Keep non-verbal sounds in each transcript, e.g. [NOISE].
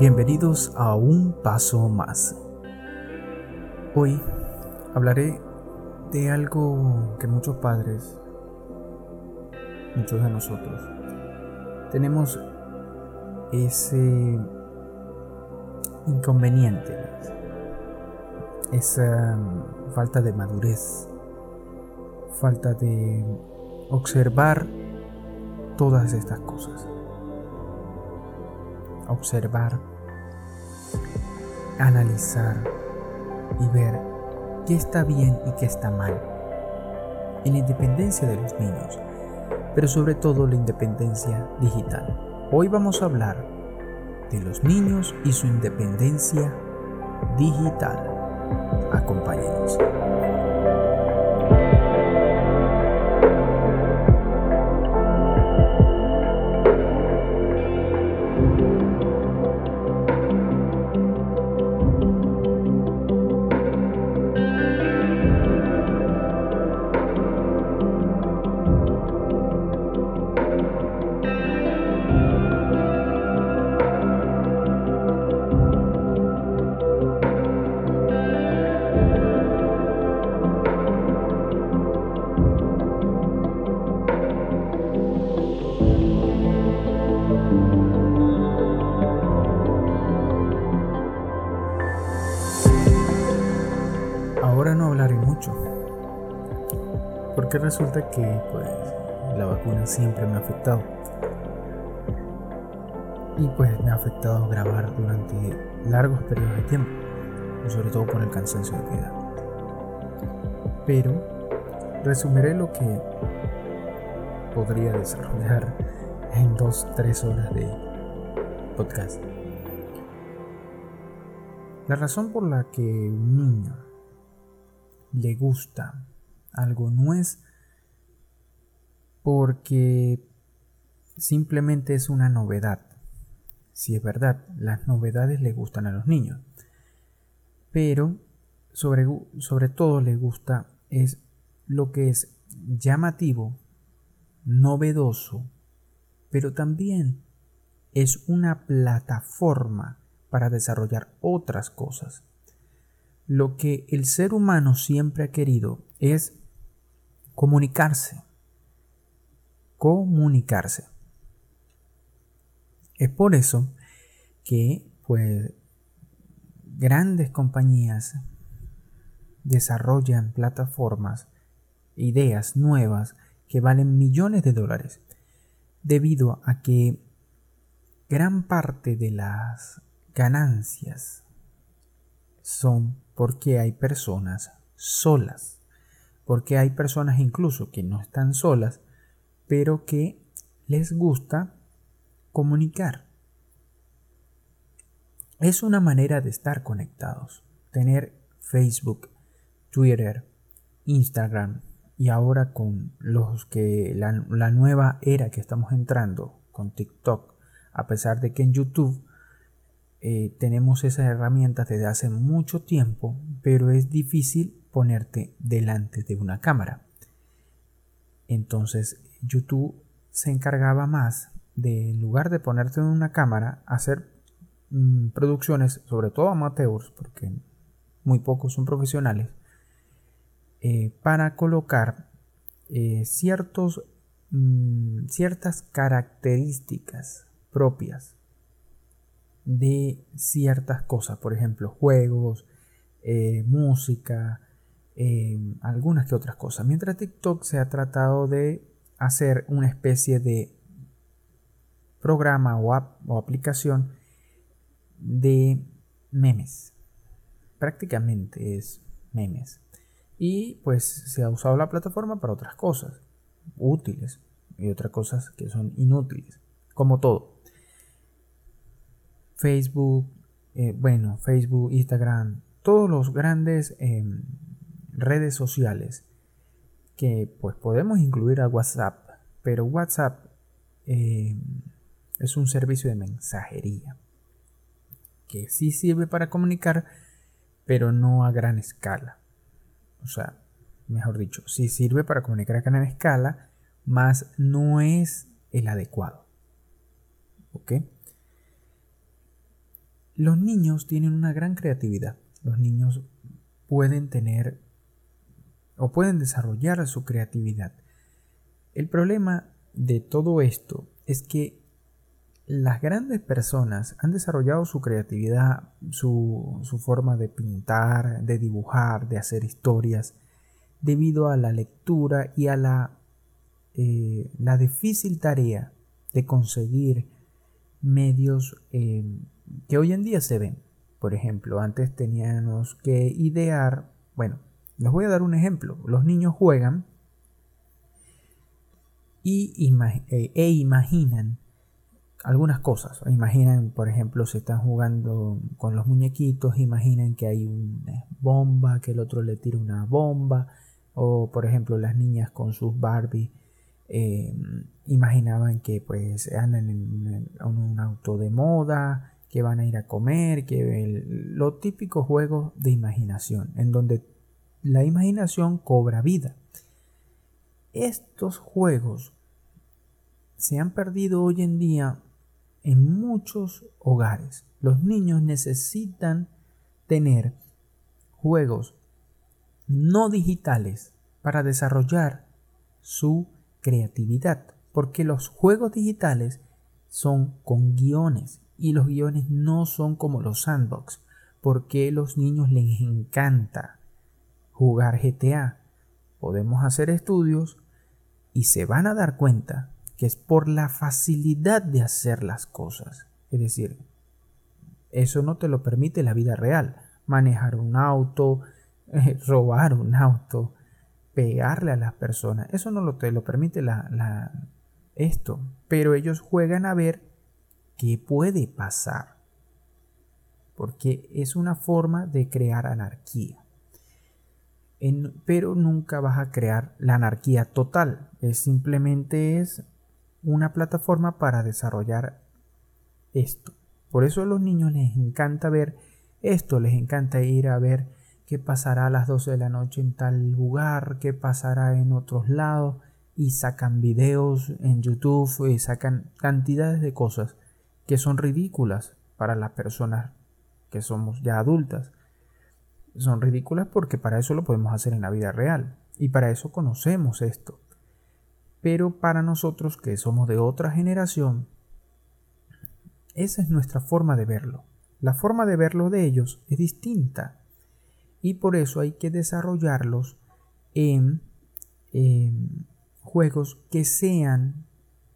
Bienvenidos a Un Paso Más. Hoy hablaré de algo que muchos padres, muchos de nosotros, tenemos ese inconveniente, esa falta de madurez, falta de observar todas estas cosas. Observar, analizar y ver qué está bien y qué está mal. En la independencia de los niños, pero sobre todo la independencia digital. Hoy vamos a hablar de los niños y su independencia digital. Acompáñenos. Resulta que pues la vacuna siempre me ha afectado. Y pues me ha afectado grabar durante largos periodos de tiempo, sobre todo por el cansancio de vida. Pero resumiré lo que podría desarrollar en dos, tres horas de podcast. La razón por la que un niño le gusta algo no es porque simplemente es una novedad. Si es verdad, las novedades le gustan a los niños. Pero sobre, sobre todo le gusta es lo que es llamativo, novedoso, pero también es una plataforma para desarrollar otras cosas. Lo que el ser humano siempre ha querido es comunicarse. Comunicarse. Es por eso que pues grandes compañías desarrollan plataformas, ideas nuevas que valen millones de dólares, debido a que gran parte de las ganancias son porque hay personas solas porque hay personas incluso que no están solas, pero que les gusta comunicar. Es una manera de estar conectados, tener Facebook, Twitter, Instagram y ahora con los que la, nueva era que estamos entrando con TikTok, a pesar de que en YouTube eh, tenemos esas herramientas desde hace mucho tiempo, pero es difícil ponerte delante de una cámara. Entonces YouTube se encargaba más de, en lugar de ponerte en una cámara, hacer mm, producciones, sobre todo amateurs, porque muy pocos son profesionales, eh, para colocar eh, ciertos, mm, ciertas características propias de ciertas cosas, por ejemplo, juegos, eh, música, algunas que otras cosas. Mientras TikTok se ha tratado de hacer una especie de programa o, aplicación de memes. Prácticamente es memes. Y pues se ha usado la plataforma para otras cosas útiles y otras cosas que son inútiles, como todo. Facebook, eh, bueno, Facebook, Instagram, todos los grandes em, redes sociales que pues podemos incluir a WhatsApp, pero WhatsApp eh, es un servicio de mensajería que sí sirve para comunicar, pero no a gran escala. O sea, mejor dicho, sí sirve para comunicar a gran escala, más no es el adecuado. ¿Ok? Los niños tienen una gran creatividad. Los niños pueden tener o pueden desarrollar su creatividad. El problema de todo esto es que las grandes personas han desarrollado su creatividad, su, forma de pintar, de dibujar, de hacer historias, debido a la lectura y a la, eh, la difícil tarea de conseguir medios eh, que hoy en día se ven. Por ejemplo, antes teníamos que idear, bueno, les voy a dar un ejemplo. Los niños juegan y eh, e imaginan algunas cosas. Imaginan, por ejemplo, si están jugando con los muñequitos, imaginan que hay una bomba, que el otro le tira una bomba, o por ejemplo las niñas con sus Barbie eh, imaginaban que pues andan en, un auto de moda, que van a ir a comer, que lo típico juegos de imaginación, en donde la imaginación cobra vida. Estos juegos se han perdido hoy en día en muchos hogares. Los niños necesitan tener juegos no digitales para desarrollar su creatividad, porque los juegos digitales son con guiones y los guiones no son como los sandbox, porque a los niños les encanta jugar GTA. Podemos hacer estudios y se van a dar cuenta que es por la facilidad de hacer las cosas. Es decir, eso no te lo permite la vida real. Manejar un auto, eh, [LAUGHS] robar un auto, pegarle a las personas. Eso no lo, te lo permite la, esto. Pero ellos juegan a ver qué puede pasar. Porque es una forma de crear anarquía. Pero nunca vas a crear la anarquía total. Es simplemente es una plataforma para desarrollar esto. Por eso a los niños les encanta ver esto, les encanta ir a ver qué pasará a las 12 de la noche en tal lugar, qué pasará en otros lados, y sacan videos en YouTube y sacan cantidades de cosas que son ridículas para las personas que somos ya adultas. Son ridículas porque para eso lo podemos hacer en la vida real y para eso conocemos esto. Pero para nosotros que somos de otra generación, esa es nuestra forma de verlo. La forma de verlo de ellos es distinta y por eso hay que desarrollarlos en, juegos que sean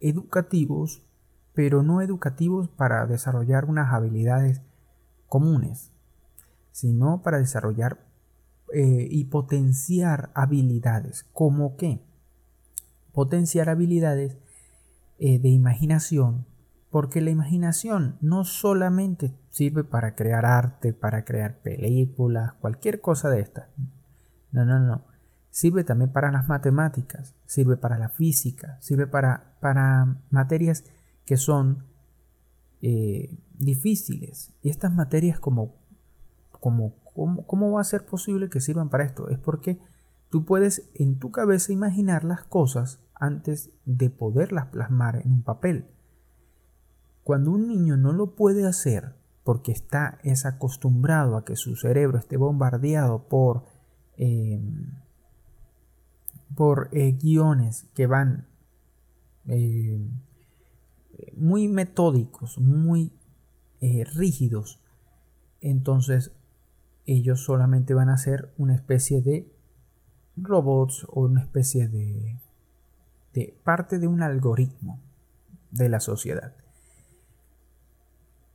educativos, pero no educativos para desarrollar unas habilidades comunes, sino para desarrollar eh, y potenciar habilidades, como que potenciar habilidades eh, de imaginación, porque la imaginación no solamente sirve para crear arte, para crear películas, cualquier cosa de estas. No, no, no. Sirve también para las matemáticas, sirve para la física, sirve para, para materias que son eh, difíciles. Y estas materias como, como, ¿cómo va a ser posible que sirvan para esto? Es porque tú puedes en tu cabeza imaginar las cosas antes de poderlas plasmar en un papel. Cuando un niño no lo puede hacer porque está es acostumbrado a que su cerebro esté bombardeado por, eh, por eh, guiones que van eh, muy metódicos, muy rígidos, entonces ellos solamente van a ser una especie de robots o una especie de parte de un algoritmo de la sociedad.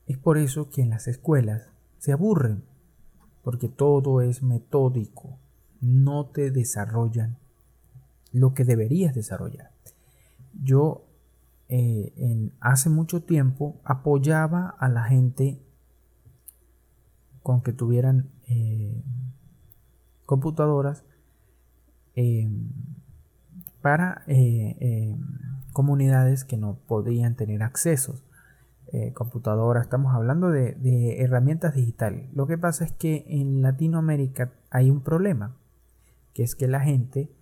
Es por eso que en las escuelas se aburren, porque todo es metódico, no te desarrollan lo que deberías desarrollar. Yo eh, en, hace mucho tiempo apoyaba a la gente con que tuvieran eh, computadoras eh, para eh, comunidades que no podían tener acceso. Eh, computadora, estamos hablando de, herramientas digitales. Lo que pasa es que en Latinoamérica hay un problema, que es que la gente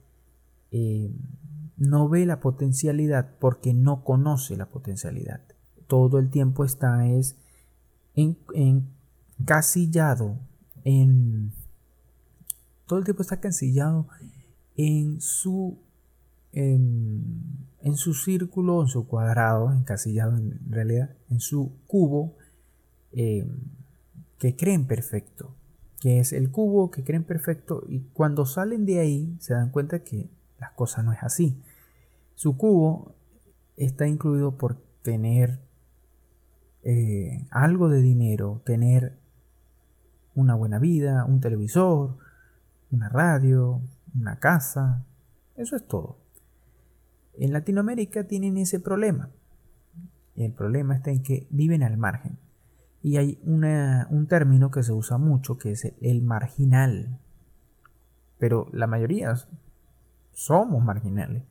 no ve la potencialidad porque no conoce la potencialidad. Todo el tiempo está es en, casillado en... Todo el tiempo está casillado en su... En, su círculo, en su cuadrado, encasillado en realidad, en su cubo eh, que creen perfecto, que es el cubo que creen perfecto y cuando salen de ahí se dan cuenta que las cosas no es así. Su cubo está incluido por tener eh, algo de dinero, tener una buena vida, un televisor, una radio, una casa, eso es todo. En Latinoamérica tienen ese problema. El problema está en que viven al margen. Y hay un término que se usa mucho que es el marginal. Pero la mayoría somos marginales.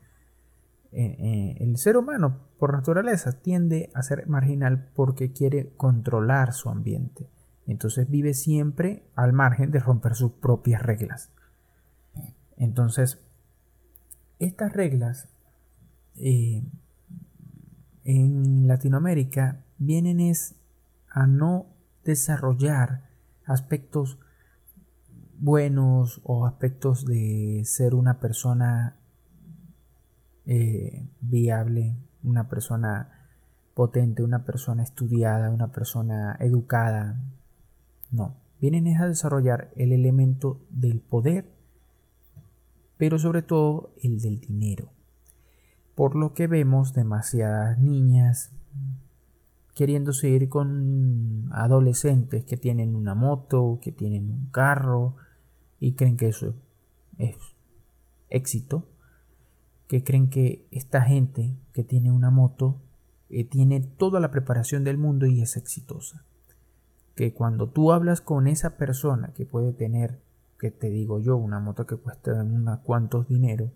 Eh, eh, el ser humano por naturaleza tiende a ser marginal porque quiere controlar su ambiente. Entonces vive siempre al margen de romper sus propias reglas. Entonces, estas reglas eh, en Latinoamérica vienen es a no desarrollar aspectos buenos o aspectos de ser una persona eh, viable, una persona potente, una persona estudiada, una persona educada. No, vienen a desarrollar el elemento del poder, pero sobre todo el del dinero. Por lo que vemos demasiadas niñas queriendo seguir con adolescentes que tienen una moto, que tienen un carro y creen que eso es éxito que creen que esta gente que tiene una moto eh, tiene toda la preparación del mundo y es exitosa. Que cuando tú hablas con esa persona que puede tener, que te digo yo, una moto que cuesta unos cuantos dinero,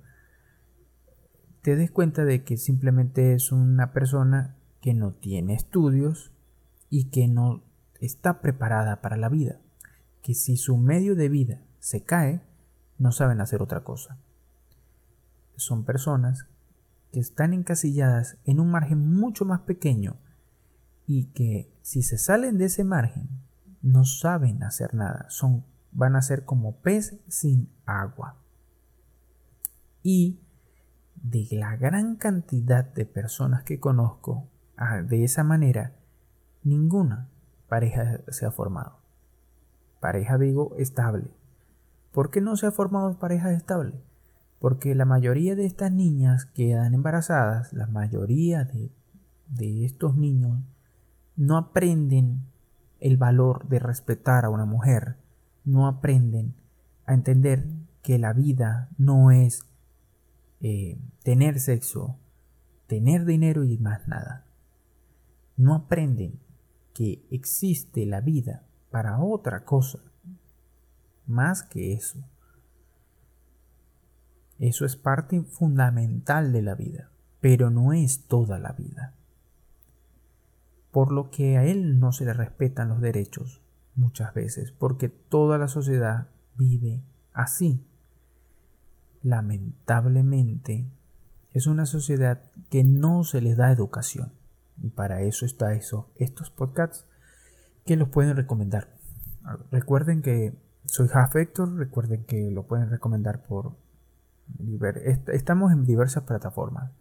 te des cuenta de que simplemente es una persona que no tiene estudios y que no está preparada para la vida. Que si su medio de vida se cae, no saben hacer otra cosa son personas que están encasilladas en un margen mucho más pequeño y que si se salen de ese margen no saben hacer nada, son van a ser como pez sin agua. Y de la gran cantidad de personas que conozco ah, de esa manera, ninguna pareja se ha formado. Pareja digo estable. ¿Por qué no se ha formado pareja estable? Porque la mayoría de estas niñas quedan embarazadas, la mayoría de, de estos niños no aprenden el valor de respetar a una mujer, no aprenden a entender que la vida no es eh, tener sexo, tener dinero y más nada. No aprenden que existe la vida para otra cosa más que eso. Eso es parte fundamental de la vida, pero no es toda la vida. Por lo que a él no se le respetan los derechos muchas veces, porque toda la sociedad vive así. Lamentablemente, es una sociedad que no se les da educación. Y para eso está eso, estos podcasts que los pueden recomendar. Recuerden que soy Half Hector, recuerden que lo pueden recomendar por Estamos en diversas plataformas.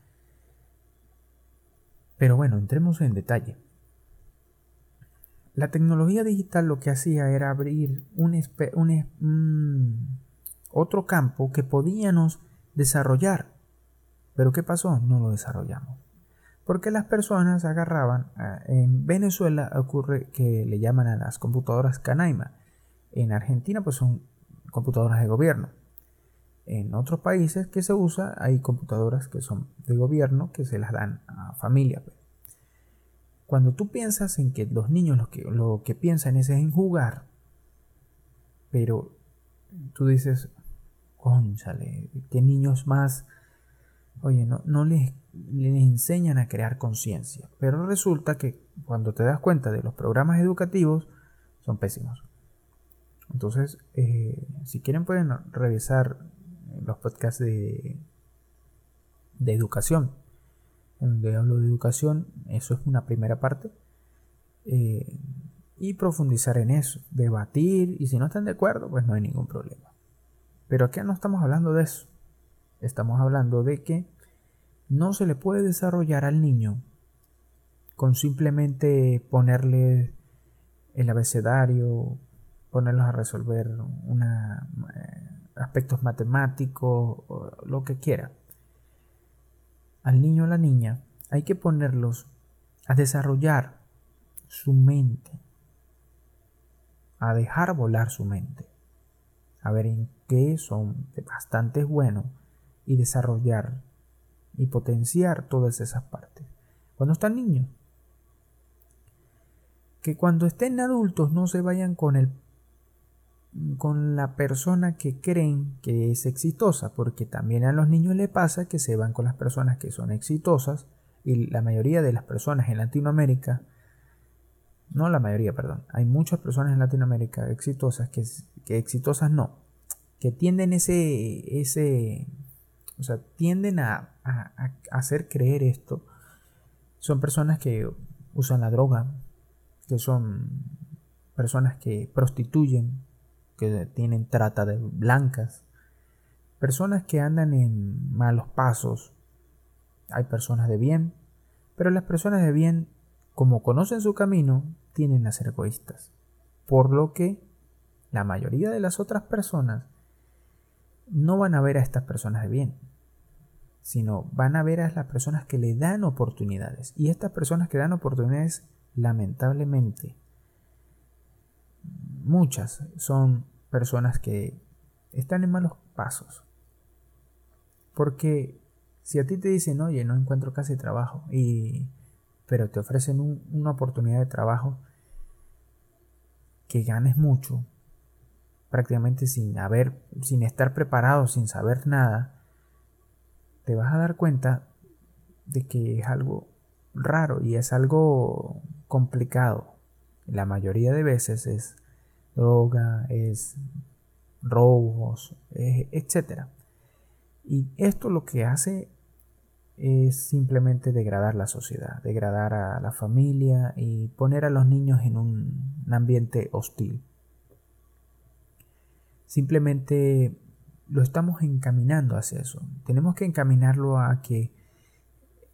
Pero bueno, entremos en detalle. La tecnología digital lo que hacía era abrir un, un otro campo que podíamos desarrollar. Pero ¿qué pasó? No lo desarrollamos. Porque las personas agarraban, en Venezuela ocurre que le llaman a las computadoras Canaima. En Argentina pues son computadoras de gobierno en otros países que se usa, hay computadoras que son de gobierno que se las dan a familia. Pues. Cuando tú piensas en que los niños lo que, lo que piensan es en jugar, pero tú dices, conchale, qué niños más, oye, no, no les, enseñan a crear conciencia. Pero resulta que cuando te das cuenta de los programas educativos, son pésimos. Entonces, eh, si quieren pueden revisar los podcasts de, de educación, donde hablo de educación, eso es una primera parte. Eh, y profundizar en eso, debatir y si no están de acuerdo, pues no hay ningún problema. Pero aquí no estamos hablando de eso. Estamos hablando de que no se le puede desarrollar al niño con simplemente ponerle el abecedario, ponerlos a resolver una, eh, aspectos matemáticos, lo que quiera. Al niño o la niña hay que ponerlos a desarrollar su mente, a dejar volar su mente, a ver en qué son bastante buenos y desarrollar y potenciar todas esas partes. Cuando están niños, que cuando estén adultos no se vayan con el con la persona que creen que es exitosa, porque también a los niños le pasa que se van con las personas que son exitosas y la mayoría de las personas en Latinoamérica, no la mayoría, perdón, hay muchas personas en Latinoamérica exitosas que, que exitosas no, que tienden ese, ese, o sea, tienden a, a hacer creer esto, son personas que usan la droga, que son personas que prostituyen, que tienen trata de blancas, personas que andan en malos pasos. Hay personas de bien, pero las personas de bien, como conocen su camino, tienen a ser egoístas. Por lo que la mayoría de las otras personas no van a ver a estas personas de bien, sino van a ver a las personas que le dan oportunidades. Y estas personas que dan oportunidades lamentablemente, muchas son personas que están en malos pasos. Porque si a ti te dicen, oye, no encuentro casi trabajo, y, pero te ofrecen una oportunidad de trabajo que ganes mucho, prácticamente sin haber, sin estar preparado, sin saber nada, te vas a dar cuenta de que es algo raro y es algo complicado. La mayoría de veces es droga, es robos, etc. Y esto lo que hace es simplemente degradar la sociedad, degradar a la familia y poner a los niños en un ambiente hostil. Simplemente lo estamos encaminando hacia eso. Tenemos que encaminarlo a que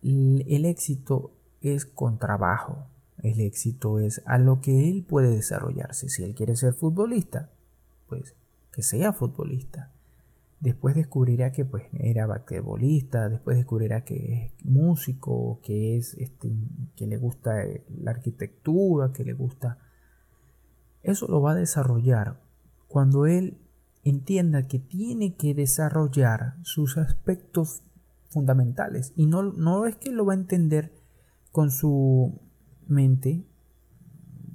el éxito es con trabajo, el éxito es a lo que él puede desarrollarse. Si él quiere ser futbolista, pues que sea futbolista. Después descubrirá que pues era basquetbolista, después descubrirá que es músico, que es este, que le gusta la arquitectura, que le gusta eso lo va a desarrollar cuando él entienda que tiene que desarrollar sus aspectos fundamentales y no, no es que lo va a entender con su mente,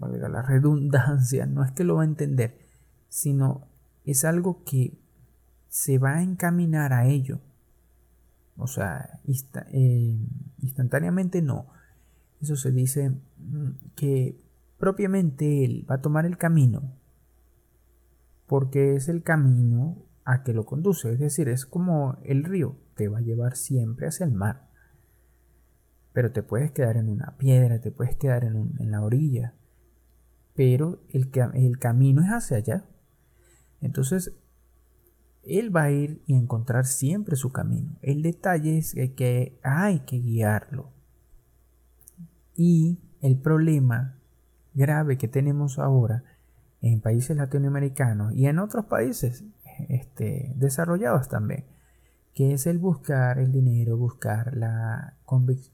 la redundancia, no es que lo va a entender, sino es algo que se va a encaminar a ello. O sea, eh, instantáneamente no. Eso se dice mm, que propiamente él va a tomar el camino porque es el camino a que lo conduce. Es decir, es como el río, te va a llevar siempre hacia el mar pero te puedes quedar en una piedra, te puedes quedar en, la orilla, pero el, camino es hacia allá. Entonces, él va a ir y encontrar siempre su camino. El detalle es que hay que guiarlo. Y el problema grave que tenemos ahora en países latinoamericanos y en otros países este, desarrollados también que es el buscar el dinero, buscar la,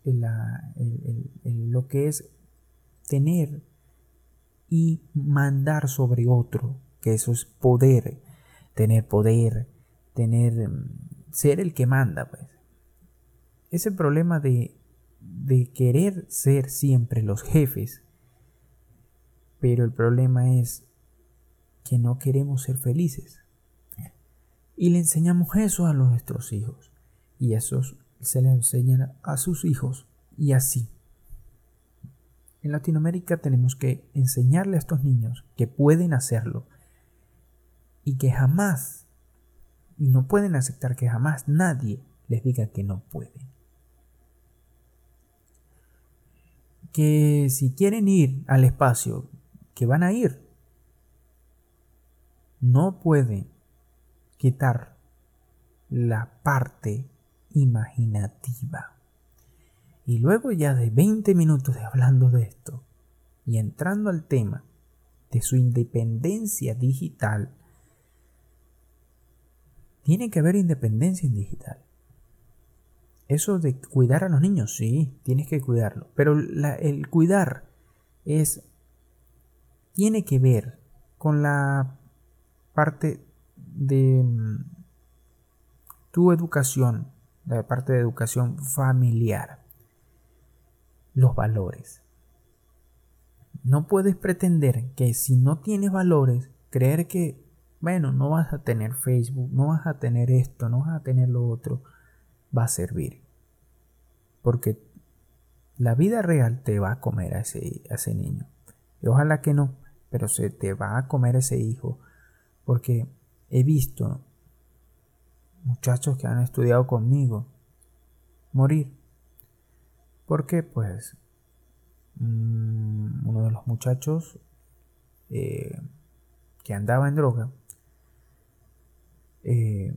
la lo que es tener y mandar sobre otro, que eso es poder, tener poder, tener ser el que manda, pues. Ese problema de, de querer ser siempre los jefes, pero el problema es que no queremos ser felices. Y le enseñamos eso a nuestros hijos. Y eso se le enseñan a sus hijos. Y así. En Latinoamérica tenemos que enseñarle a estos niños que pueden hacerlo. Y que jamás, y no pueden aceptar que jamás nadie les diga que no pueden. Que si quieren ir al espacio, que van a ir. No puede quitar la parte imaginativa. Y luego ya de 20 minutos de hablando de esto y entrando al tema de su independencia digital, tiene que haber independencia en digital. Eso de cuidar a los niños, sí, tienes que cuidarlo. Pero el cuidar es. tiene que ver con la parte de mm, tu educación, la parte de educación familiar. Los valores. No puedes pretender que si no tienes valores, creer que, bueno, no vas a tener Facebook, no vas a tener esto, no vas a tener lo otro va a servir. Porque la vida real te va a comer a ese, ese niño. Y ojalá que no, pero se te va a comer ese hijo. Porque he visto muchachos que han estudiado conmigo morir. ¿Por qué? Pues mm, uno de los muchachos eh, que andaba en droga eh,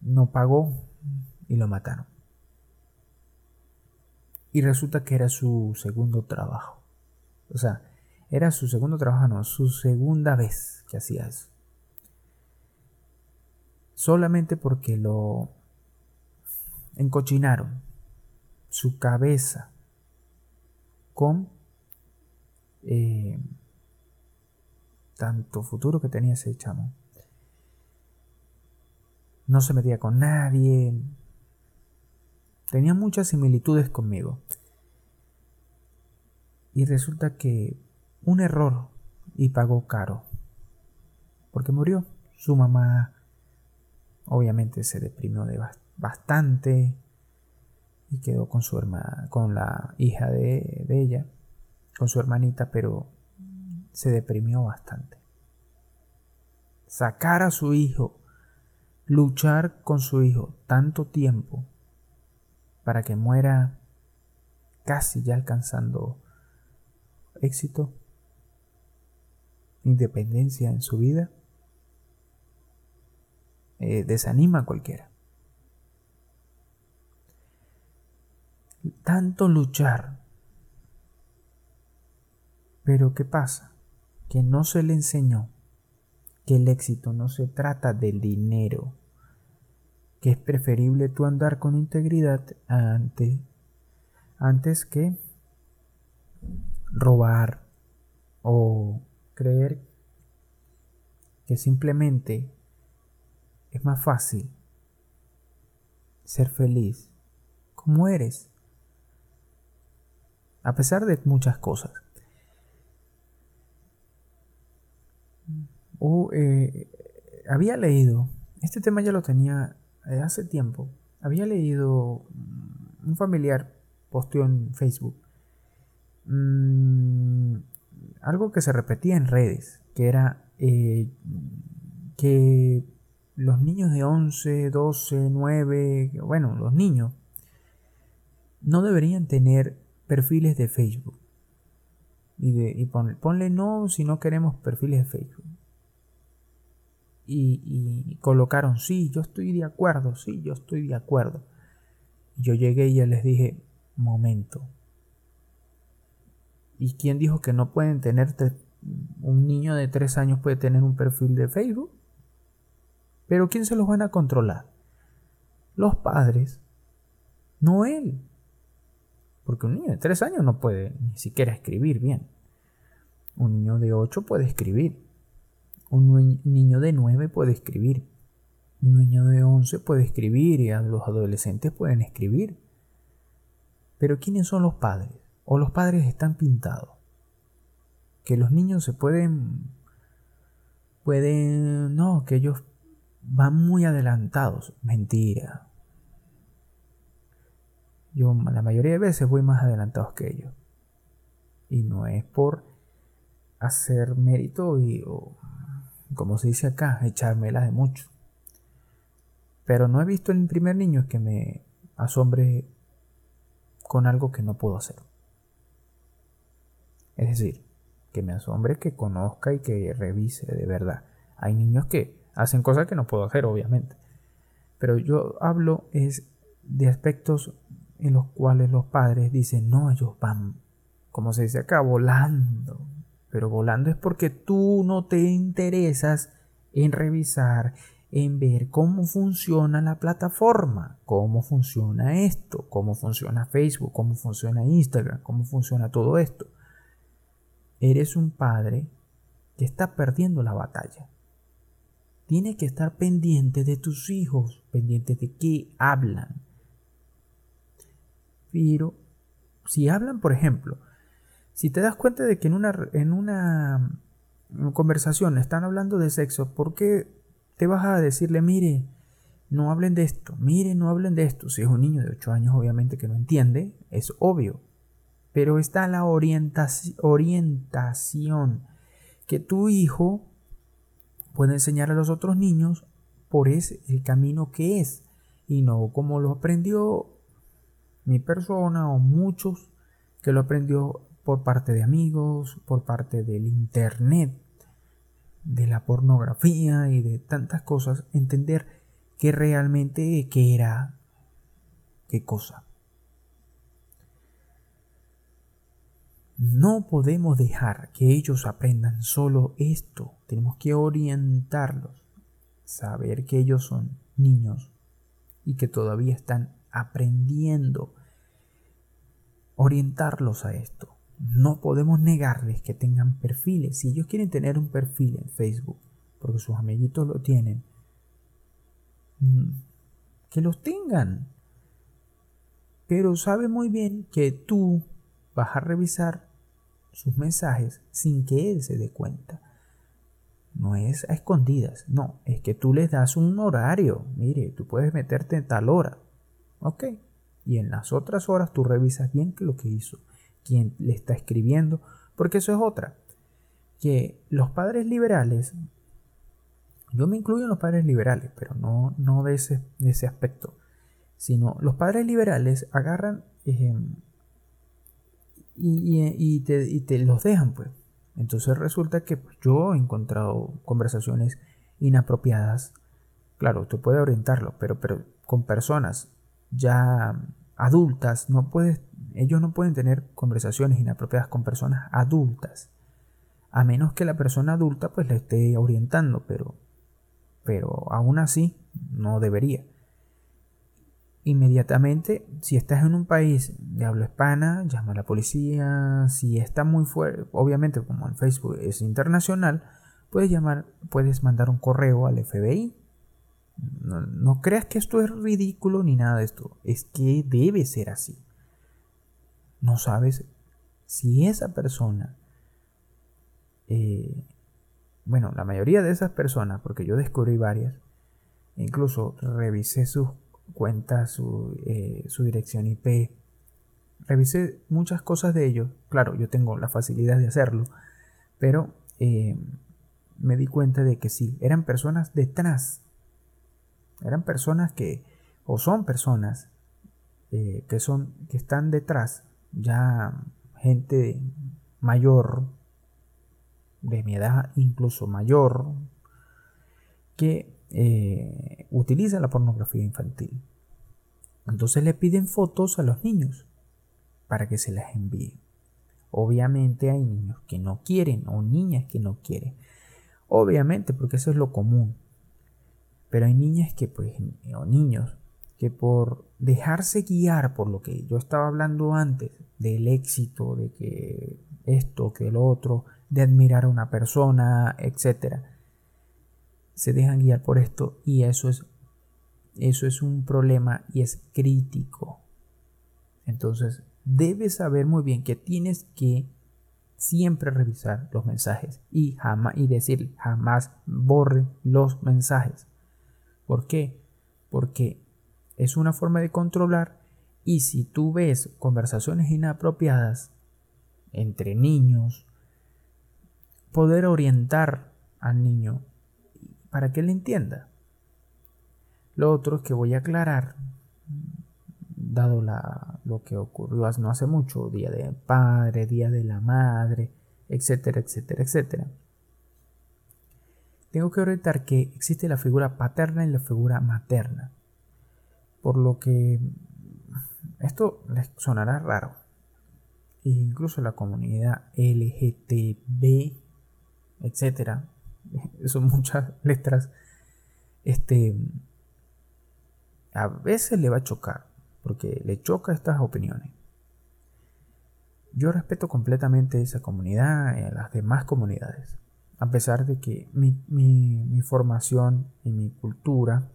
no pagó y lo mataron. Y resulta que era su segundo trabajo. O sea, era su segundo trabajo, no, su segunda vez que hacía eso. Solamente porque lo encochinaron su cabeza con eh, tanto futuro que tenía ese chamo no se metía con nadie, tenía muchas similitudes conmigo. Y resulta que un error y pagó caro, porque murió. Su mamá obviamente se deprimió de bastante y quedó con su hermana, con la hija de, de ella, con su hermanita, pero se deprimió bastante. Sacar a su hijo luchar con su hijo tanto tiempo para que muera casi ya alcanzando éxito, independencia en su vida, eh, desanima a cualquiera. Tanto luchar. Pero ¿qué pasa? Que no se le enseñó que el éxito no se trata del dinero, que es preferible tú andar con integridad antes, antes que robar o creer que simplemente es más fácil ser feliz como eres, a pesar de muchas cosas. Eh, había leído, este tema ya lo tenía eh, hace tiempo, había leído mm, un familiar posteó en Facebook mm, algo que se repetía en redes, que era eh, que los niños de 11, 12, 9, bueno, los niños, no deberían tener perfiles de Facebook. Y, de, y ponle no si no queremos perfiles de Facebook y, colocaron, sí, yo estoy de acuerdo, sí, yo estoy de acuerdo. Yo llegué y ya les dije, momento. ¿Y quién dijo que no pueden tener, un niño de tres años puede tener un perfil de Facebook? Pero ¿quién se los van a controlar? Los padres, no él. Porque un niño de tres años no puede ni siquiera escribir bien. Un niño de ocho puede escribir. Un niño de 9 puede escribir. Un niño de 11 puede escribir y los adolescentes pueden escribir. Pero ¿quiénes son los padres? ¿O los padres están pintados? Que los niños se pueden... pueden... no, que ellos van muy adelantados. Mentira. Yo la mayoría de veces voy más adelantados que ellos. Y no es por hacer mérito y, como se dice acá, echármela de mucho. Pero no he visto el primer niño que me asombre con algo que no puedo hacer. Es decir, que me asombre que conozca y que revise de verdad. Hay niños que hacen cosas que no puedo hacer, obviamente. Pero yo hablo es de aspectos en los cuales los padres dicen, no, ellos van, como se dice acá, volando. Pero volando es porque tú no te interesas en revisar, en ver cómo funciona la plataforma, cómo funciona esto, cómo funciona Facebook, cómo funciona Instagram, cómo funciona todo esto. Eres un padre que está perdiendo la batalla. Tiene que estar pendiente de tus hijos, pendiente de qué hablan. Pero si hablan, por ejemplo, si te das cuenta de que en una, en una conversación están hablando de sexo, ¿por qué te vas a decirle, mire, no hablen de esto, mire, no hablen de esto? Si es un niño de 8 años, obviamente que no entiende, es obvio. Pero está la orientación que tu hijo puede enseñar a los otros niños por ese el camino que es y no como lo aprendió mi persona o muchos que lo aprendió por parte de amigos, por parte del internet, de la pornografía y de tantas cosas, entender que realmente qué era qué cosa. No podemos dejar que ellos aprendan solo esto. Tenemos que orientarlos, saber que ellos son niños y que todavía están aprendiendo, orientarlos a esto. No podemos negarles que tengan perfiles. Si ellos quieren tener un perfil en Facebook, porque sus amiguitos lo tienen, mm, que los tengan. Pero sabe muy bien que tú vas a revisar sus mensajes sin que él se dé cuenta. No es a escondidas, no, es que tú les das un horario. Mire, tú puedes meterte en tal hora. Ok. Y en las otras horas tú revisas bien lo que hizo quien le está escribiendo, porque eso es otra. Que los padres liberales, yo me incluyo en los padres liberales, pero no, no de, ese, de ese aspecto, sino los padres liberales agarran em, y, te, los dejan, pues. Entonces resulta que pues, yo he encontrado conversaciones inapropiadas. Claro, tú puedes orientarlo, pero, pero con personas ya adultas no puedes ellos no pueden tener conversaciones inapropiadas con personas adultas, a menos que la persona adulta pues le esté orientando, pero, pero aún así no debería. Inmediatamente, si estás en un país de habla hispana, llama a la policía. Si está muy fuerte, obviamente como en Facebook es internacional, puedes llamar, puedes mandar un correo al FBI. No, no creas que esto es ridículo ni nada de esto, es que debe ser así no sabes si esa persona, eh, bueno, la mayoría de esas personas, porque yo descubrí varias, incluso revisé sus cuentas, su, eh, su dirección IP, revisé muchas cosas de ellos, claro, yo tengo la facilidad de hacerlo, pero eh, me di cuenta de que sí, eran personas detrás, eran personas que, o son personas que son, que están detrás ya gente mayor, de mi edad incluso mayor, que eh, utiliza la pornografía infantil. Entonces le piden fotos a los niños para que se las envíe. Obviamente hay niños que no quieren o niñas que no quieren. Obviamente porque eso es lo común. Pero hay niñas que pues o niños que por dejarse guiar por lo que yo estaba hablando antes, del éxito, de que esto, que el otro, de admirar a una persona, etc. Se dejan guiar por esto y eso es, eso es un problema y es crítico. Entonces, debes saber muy bien que tienes que siempre revisar los mensajes y jamás y decir jamás borre los mensajes. ¿Por qué? Porque es una forma de controlar y si tú ves conversaciones inapropiadas entre niños, poder orientar al niño para que él entienda. Lo otro que voy a aclarar, dado lo que ocurrió no hace mucho, Día del Padre, Día de la Madre, etcétera, etcétera, etcétera. Tengo que orientar que existe la figura paterna y la figura materna. Por lo que esto les sonará raro. E incluso la comunidad LGTB, etcétera, [LAUGHS] son muchas letras. Este a veces le va a chocar, porque le choca estas opiniones. Yo respeto completamente esa comunidad y a las demás comunidades, a pesar de que mi, mi formación y mi cultura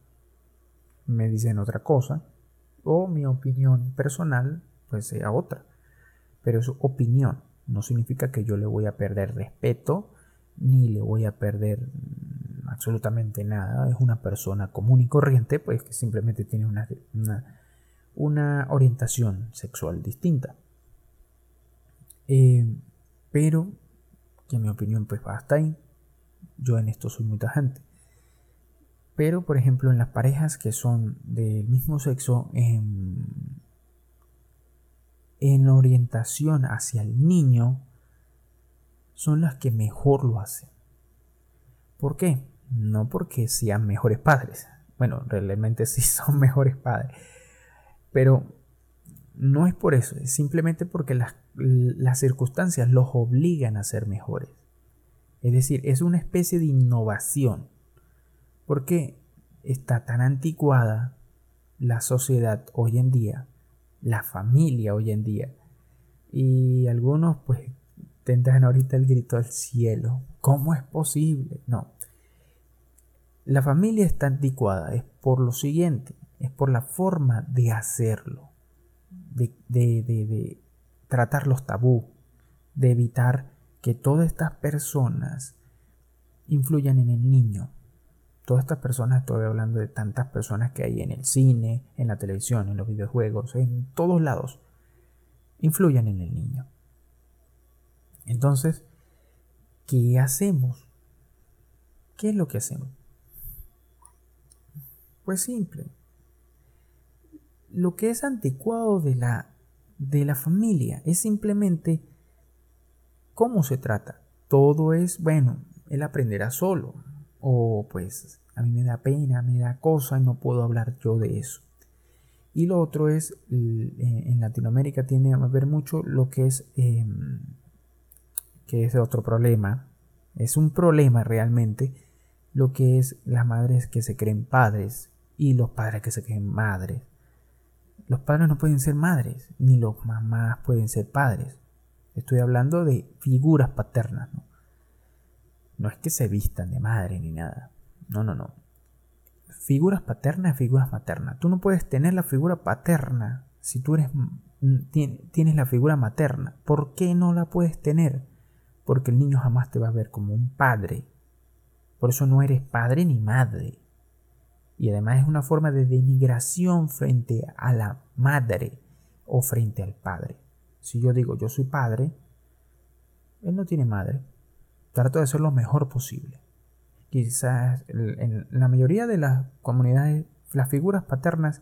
me dicen otra cosa, o mi opinión personal pues sea otra. Pero es opinión, no significa que yo le voy a perder respeto ni le voy a perder mm, absolutamente nada. Es una persona común y corriente, pues que simplemente tiene una, una, orientación sexual distinta. Eh, pero que mi opinión pues va hasta ahí. Yo en esto soy muy tajante. Pero, por ejemplo, en las parejas que son del mismo sexo, en, en orientación hacia el niño, son las que mejor lo hacen. ¿Por qué? No porque sean mejores padres. Bueno, realmente sí [LAUGHS] son mejores padres. Pero no es por eso, es simplemente porque las, las circunstancias los obligan a ser mejores. Es decir, es una especie de innovación. ¿Por qué está tan anticuada la sociedad hoy en día, la familia hoy en día? Y algunos pues ahorita el grito al cielo. ¿Cómo es posible? No. La familia está anticuada, es por lo siguiente, es por la forma de hacerlo, de, de, de, de tratar los tabú, de evitar que todas estas personas influyan en el niño. Todas estas personas, estoy hablando de tantas personas que hay en el cine, en la televisión, en los videojuegos, en todos lados, influyan en el niño. Entonces, ¿qué hacemos? ¿Qué es lo que hacemos? Pues simple. Lo que es anticuado de la, de la familia es simplemente cómo se trata. Todo es, bueno, él aprenderá solo. O pues a mí me da pena, me da cosa y no puedo hablar yo de eso. Y lo otro es, en Latinoamérica tiene a ver mucho lo que es em, que es otro problema, es un problema realmente lo que es las madres que se creen padres y los padres que se creen madres. Los padres no pueden ser madres, ni los mamás pueden ser padres. Estoy hablando de figuras paternas, ¿no? No es que se vistan de madre ni nada. No, no, no. Figuras paternas, figuras maternas. Tú no puedes tener la figura paterna si tú eres tienes la figura materna. ¿Por qué no la puedes tener? Porque el niño jamás te va a ver como un padre. Por eso no eres padre ni madre. Y además es una forma de denigración frente a la madre o frente al padre. Si yo digo yo soy padre, él no tiene madre. Trato de ser lo mejor posible. Quizás en la mayoría de las comunidades las figuras paternas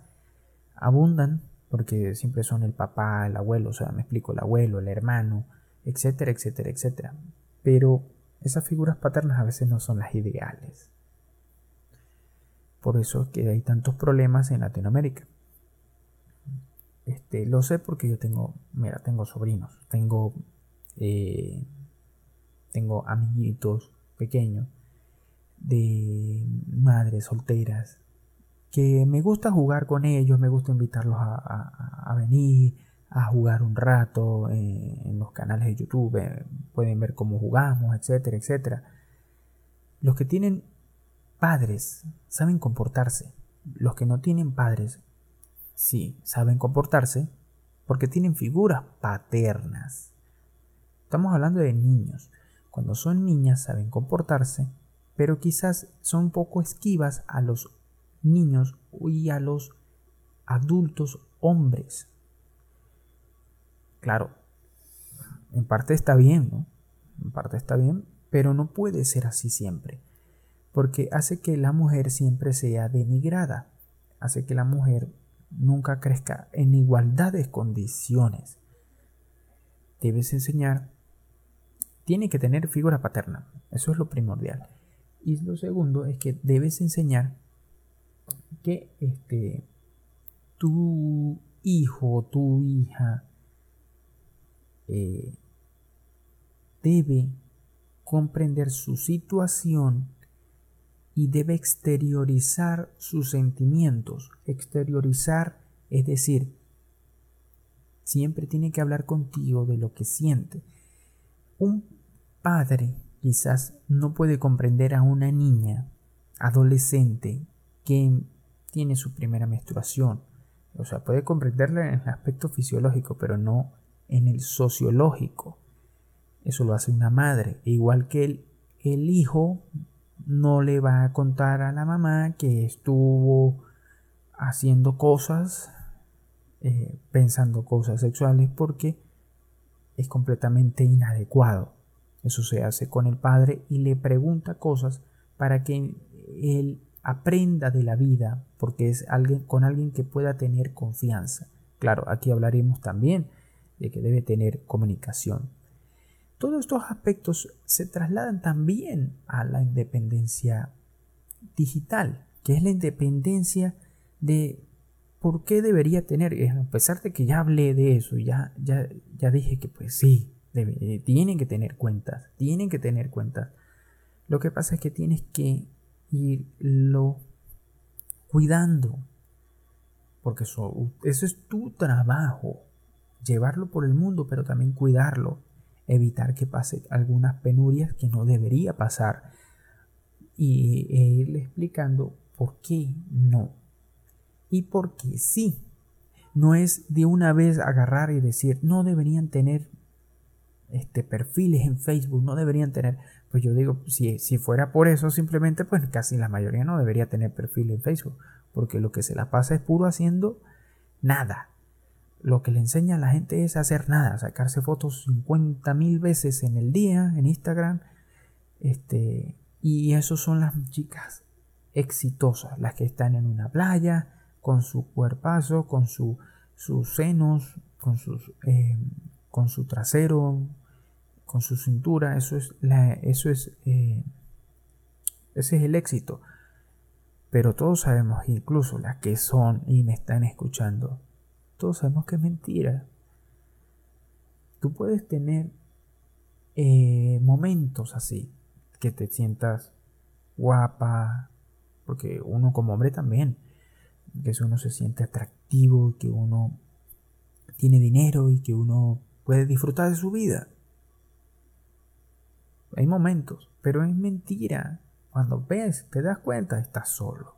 abundan porque siempre son el papá, el abuelo, o sea, me explico, el abuelo, el hermano, etcétera, etcétera, etcétera. Pero esas figuras paternas a veces no son las ideales. Por eso es que hay tantos problemas en Latinoamérica. Este, lo sé porque yo tengo, mira, tengo sobrinos, tengo, eh, tengo amiguitos pequeños de madres solteras que me gusta jugar con ellos, me gusta invitarlos a venir, a jugar un rato eh, en los canales de YouTube, eh, pueden ver cómo jugamos, etcétera, etcétera. Los que tienen padres saben comportarse. Los que no tienen padres, sí, saben comportarse porque tienen figuras paternas. Estamos hablando de niños. Cuando son niñas saben comportarse, pero quizás son un poco esquivas a los niños y a los adultos hombres. Claro, en parte está bien, ¿no? En parte está bien, pero no puede ser así siempre, porque hace que la mujer siempre sea denigrada, hace que la mujer nunca crezca en igualdad de condiciones. Debes enseñar, tiene que tener figura paterna. Eso es lo primordial. Y lo segundo es que debes enseñar que este, tu hijo tu hija eh, debe comprender su situación y debe exteriorizar sus sentimientos. Exteriorizar es decir, siempre tiene que hablar contigo de lo que siente. Un padre quizás no puede comprender a una niña adolescente que tiene su primera menstruación. O sea, puede comprenderla en el aspecto fisiológico, pero no en el sociológico. Eso lo hace una madre. Igual que el, el hijo no le va a contar a la mamá que estuvo haciendo cosas, eh, pensando cosas sexuales, porque es completamente inadecuado. Eso se hace con el padre y le pregunta cosas para que él aprenda de la vida, porque es alguien con alguien que pueda tener confianza. Claro, aquí hablaremos también de que debe tener comunicación. Todos estos aspectos se trasladan también a la independencia digital, que es la independencia de por qué debería tener, a pesar de que ya hablé de eso, ya, ya, ya dije que pues sí, eh, tienen que tener cuentas, tienen que tener cuentas. Lo que pasa es que tienes que irlo cuidando, porque eso, eso es tu trabajo, llevarlo por el mundo, pero también cuidarlo, evitar que pase algunas penurias que no debería pasar. Y irle explicando por qué no. Y por qué sí. No es de una vez agarrar y decir, no deberían tener este, perfiles en Facebook, no deberían tener, pues yo digo, si, si fuera por eso simplemente, pues casi la mayoría no debería tener perfil en Facebook, porque lo que se la pasa es puro haciendo nada, lo que le enseña a la gente es hacer nada, sacarse fotos 50 mil veces en el día en Instagram. Este, y esos son las chicas exitosas, las que están en una playa, con su cuerpazo, con su, sus senos, con, sus, eh, con su trasero, con su cintura. Eso es, la, eso es, eh, ese es el éxito. Pero todos sabemos, incluso las que son y me están escuchando, todos sabemos que es mentira. Tú puedes tener eh, momentos así, que te sientas guapa, porque uno como hombre también, que uno se siente atractivo, que uno tiene dinero y que uno puede disfrutar de su vida. Hay momentos, pero es mentira. Cuando ves, te das cuenta, estás solo.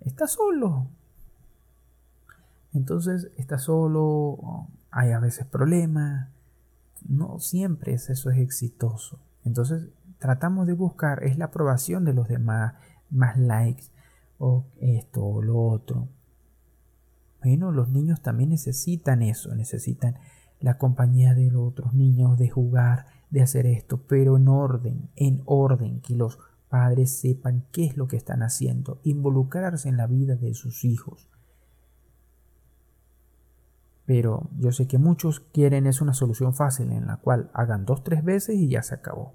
Estás solo. Entonces está solo, hay a veces problemas, no siempre es eso es exitoso. Entonces tratamos de buscar es la aprobación de los demás, más likes, o esto o lo otro. Bueno, los niños también necesitan eso, necesitan la compañía de los otros niños, de jugar, de hacer esto, pero en orden, en orden, que los padres sepan qué es lo que están haciendo, involucrarse en la vida de sus hijos. Pero yo sé que muchos quieren es una solución fácil en la cual hagan dos, tres veces y ya se acabó.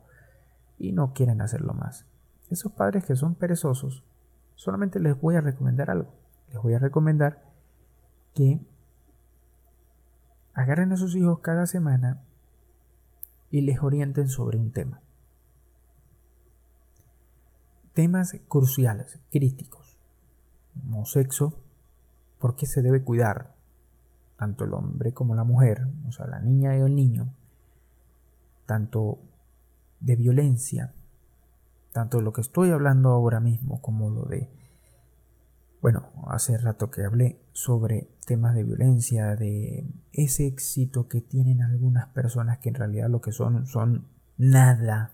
Y no quieren hacerlo más. Esos padres que son perezosos, solamente les voy a recomendar algo. Les voy a recomendar que agarren a sus hijos cada semana y les orienten sobre un tema. Temas cruciales, críticos, como sexo, por qué se debe cuidar, tanto el hombre como la mujer, o sea, la niña y el niño, tanto de violencia, tanto lo que estoy hablando ahora mismo como lo de, bueno, hace rato que hablé sobre temas de violencia, de ese éxito que tienen algunas personas que en realidad lo que son son nada,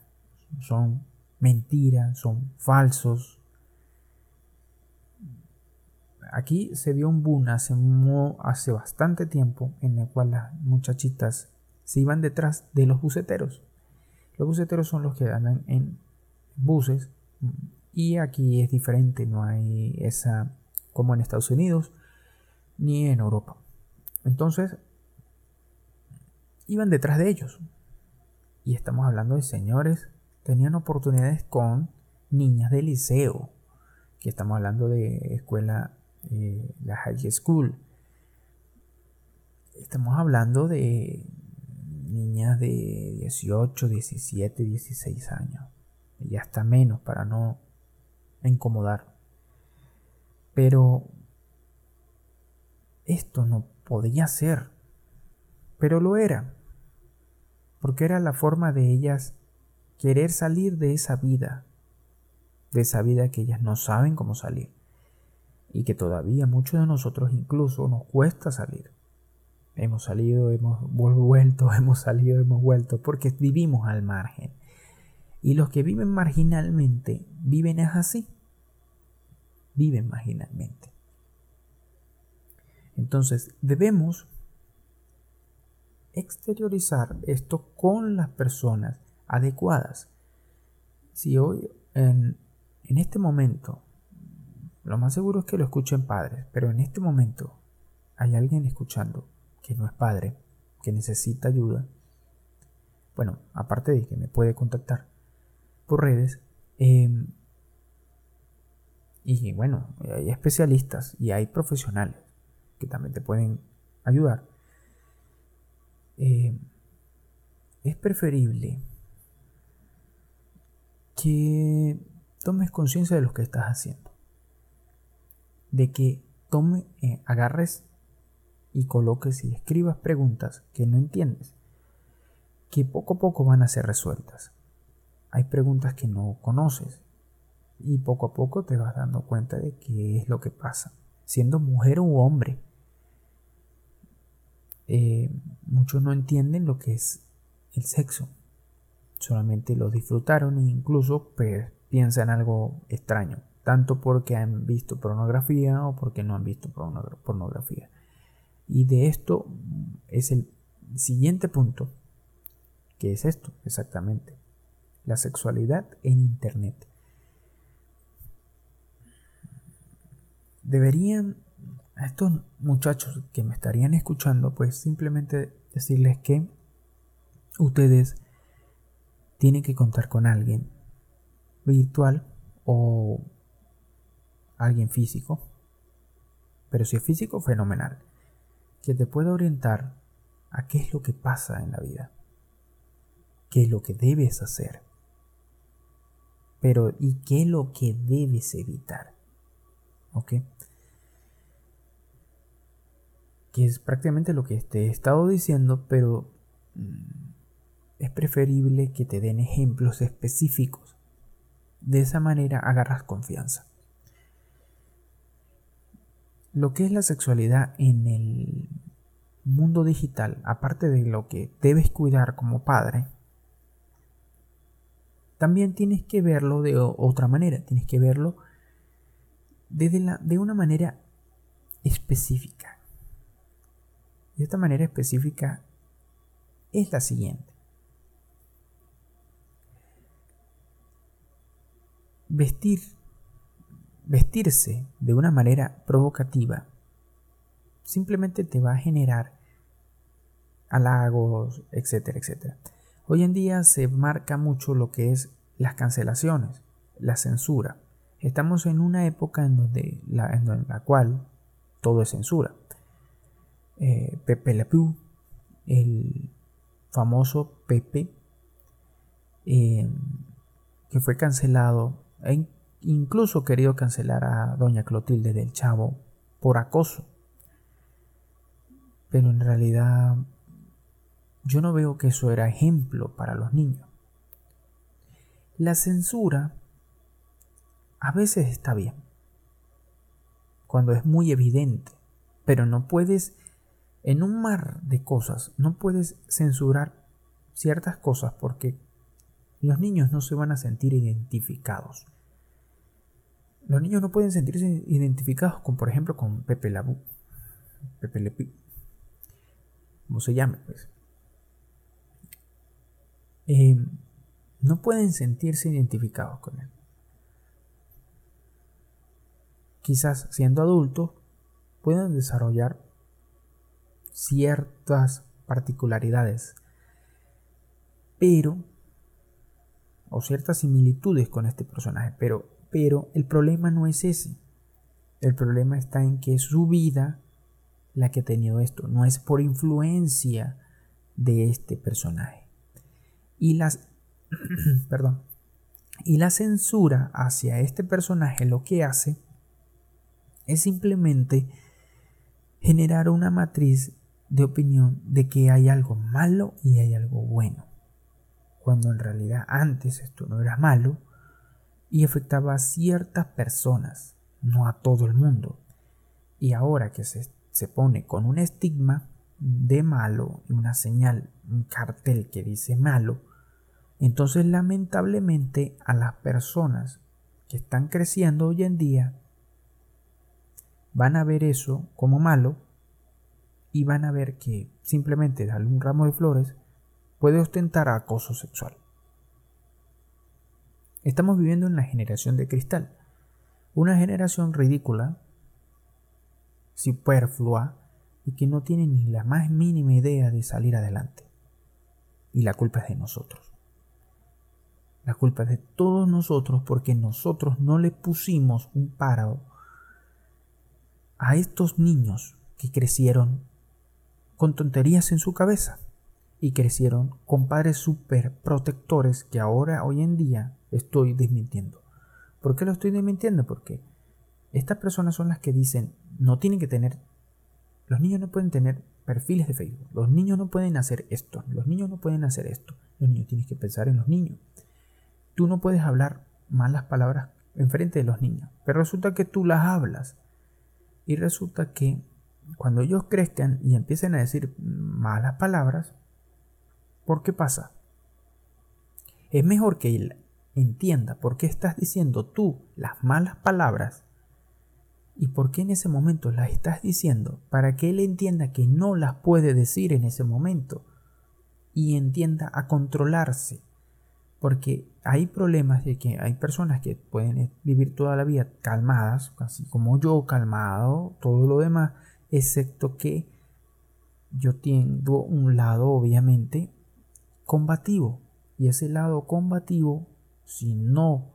son mentiras, son falsos, aquí se vio un boom hace, bastante tiempo en el cual las muchachitas se iban detrás de los buceteros. Los buceteros son los que andan en buses y aquí es diferente, no hay esa como en Estados Unidos ni en Europa. Entonces, iban detrás de ellos. Y estamos hablando de señores, tenían oportunidades con niñas de liceo, que estamos hablando de escuela, eh, la high school. Estamos hablando de niñas de 18, 17, 16 años. Y hasta menos para no incomodar. Pero esto no podía ser. Pero lo era. Porque era la forma de ellas querer salir de esa vida. De esa vida que ellas no saben cómo salir. Y que todavía muchos de nosotros incluso nos cuesta salir. Hemos salido, hemos vuelto, [LAUGHS] hemos salido, hemos vuelto, porque vivimos al margen. Y los que viven marginalmente, viven es así. Viven marginalmente. Entonces, debemos exteriorizar esto con las personas adecuadas. Si hoy, en, en este momento, lo más seguro es que lo escuchen padres, pero en este momento hay alguien escuchando que no es padre, que necesita ayuda, bueno, aparte de que me puede contactar por redes, em, y bueno, hay especialistas y hay profesionales que también te pueden ayudar. Em, es preferible que tomes conciencia de lo que estás haciendo. De que tome, eh, agarres y coloques y escribas preguntas que no entiendes, que poco a poco van a ser resueltas. Hay preguntas que no conoces y poco a poco te vas dando cuenta de qué es lo que pasa. Siendo mujer u hombre, eh, muchos no entienden lo que es el sexo. Solamente lo disfrutaron e incluso pues, piensan algo extraño, tanto porque han visto pornografía o porque no han visto pornografía. Y de esto es el siguiente punto, que es esto exactamente, la sexualidad en Internet. Deberían, a estos muchachos que me estarían escuchando, pues simplemente decirles que ustedes tienen que contar con alguien virtual o alguien físico. Pero si es físico, fenomenal que te pueda orientar a qué es lo que pasa en la vida, qué es lo que debes hacer, pero y qué es lo que debes evitar. ¿Ok? Que es prácticamente lo que te he estado diciendo, pero mm, es preferible que te den ejemplos específicos. De esa manera agarras confianza lo que es la sexualidad en el mundo digital, aparte de lo que debes cuidar como padre, también tienes que verlo de otra manera, tienes que verlo desde de una manera específica. Y esta manera específica es la siguiente. Vestir vestirse de una manera provocativa simplemente te va a generar halagos, etcétera, etcétera. Hoy en día se marca mucho lo que es las cancelaciones, la censura. Estamos en una época en, donde la, en la cual todo es censura. Eh, Pepe Le Pew, el famoso Pepe, eh, que fue cancelado en incluso querido cancelar a doña Clotilde del Chavo por acoso. Pero en realidad yo no veo que eso era ejemplo para los niños. La censura a veces está bien, cuando es muy evidente, pero no puedes, en un mar de cosas, no puedes censurar ciertas cosas porque los niños no se van a sentir identificados. Los niños no pueden sentirse identificados con, por ejemplo, con Pepe Labú. Pepe Lepi. Como se llame, pues. Eh, no pueden sentirse identificados con él. Quizás siendo adultos puedan desarrollar ciertas particularidades pero, o ciertas similitudes con este personaje, pero, pero el problema no es ese. El problema está en que es su vida la que ha tenido esto, no es por influencia de este personaje. Y las, [CLEARS THROAT] perdón, y la censura hacia este personaje lo que hace es simplemente generar una matriz de opinión de que hay algo malo y hay algo bueno. Cuando en realidad antes esto no era malo y afectaba a ciertas personas, no a todo el mundo. Y ahora que se, se pone con un estigma de malo una señal, un cartel que dice malo, entonces lamentablemente a las personas que están creciendo hoy en día van a ver eso como malo y van a ver que simplemente darle un ramo de flores puede ostentar acoso sexual. Estamos viviendo en la generación de cristal, una generación ridícula, superflua y que no tiene ni la más mínima idea de salir adelante. Y la culpa es de nosotros. La culpa es de todos nosotros porque nosotros no le pusimos un paro a estos niños que crecieron con tonterías en su cabeza y crecieron con padres súper protectores que ahora, hoy en día, estoy desmintiendo. ¿Por qué lo estoy desmintiendo? Porque estas personas son las que dicen, no tienen que tener, los niños no pueden tener perfiles de Facebook, los niños no pueden hacer esto, los niños no pueden hacer esto, los niños tienen que pensar en los niños. Tú no puedes hablar malas palabras enfrente de los niños, pero resulta que tú las hablas. Y resulta que cuando ellos crezcan y empiecen a decir malas palabras, ¿por qué pasa? Es mejor que entienda por qué estás diciendo tú las malas palabras y por qué en ese momento las estás diciendo para que él entienda que no las puede decir en ese momento y entienda a controlarse porque hay problemas de que hay personas que pueden vivir toda la vida calmadas, así como yo, calmado, todo lo demás, excepto que yo tengo un lado obviamente combativo. Y ese lado combativo, si no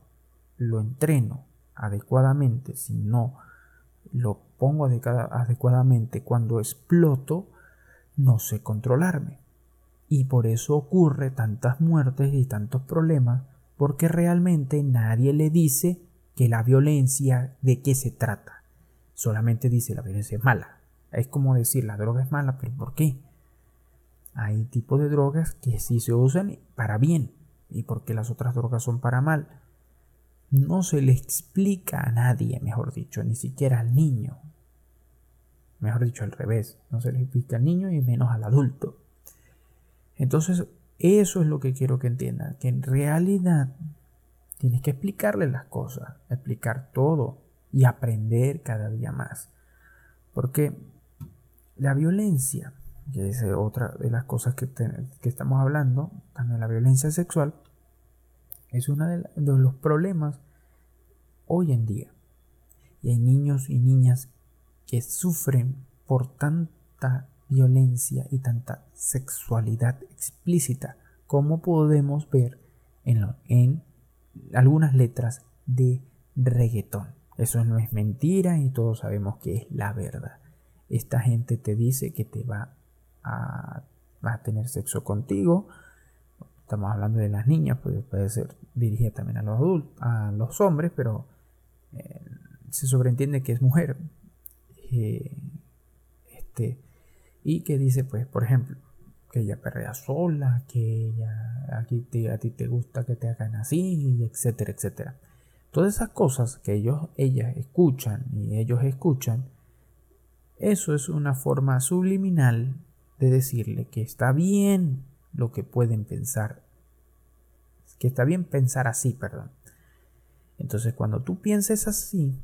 lo entreno adecuadamente, si no lo pongo adecuadamente cuando exploto, no sé controlarme. Y por eso ocurre tantas muertes y tantos problemas, porque realmente nadie le dice que la violencia de qué se trata. Solamente dice la violencia es mala. Es como decir la droga es mala, pero ¿por qué? Hay tipos de drogas que sí se usan para bien y porque las otras drogas son para mal. No se le explica a nadie, mejor dicho, ni siquiera al niño. Mejor dicho, al revés. No se le explica al niño y menos al adulto. Entonces, eso es lo que quiero que entiendan, que en realidad tienes que explicarle las cosas, explicar todo y aprender cada día más. Porque la violencia, que es otra de las cosas que, estamos hablando, también la violencia sexual, es uno de, de los problemas hoy en día. Y hay niños y niñas que sufren por tanta violencia y tanta sexualidad explícita como podemos ver en, en algunas letras de reggaetón. Eso no es mentira y todos sabemos que es la verdad. Esta gente te dice que te va a, a tener sexo contigo. Estamos hablando de las niñas, pues puede ser dirigida también a los adultos, a los hombres, pero eh, se sobreentiende que es mujer. Eh, este, y que dice, pues, por ejemplo, que ella perrea sola, que ella, aquí a ti te gusta que te hagan así, etcétera, etcétera. Todas esas cosas que ellos, ellas escuchan y ellos escuchan, eso es una forma subliminal de decirle que está bien lo que pueden pensar, que está bien pensar así, perdón. Entonces cuando tú pienses así,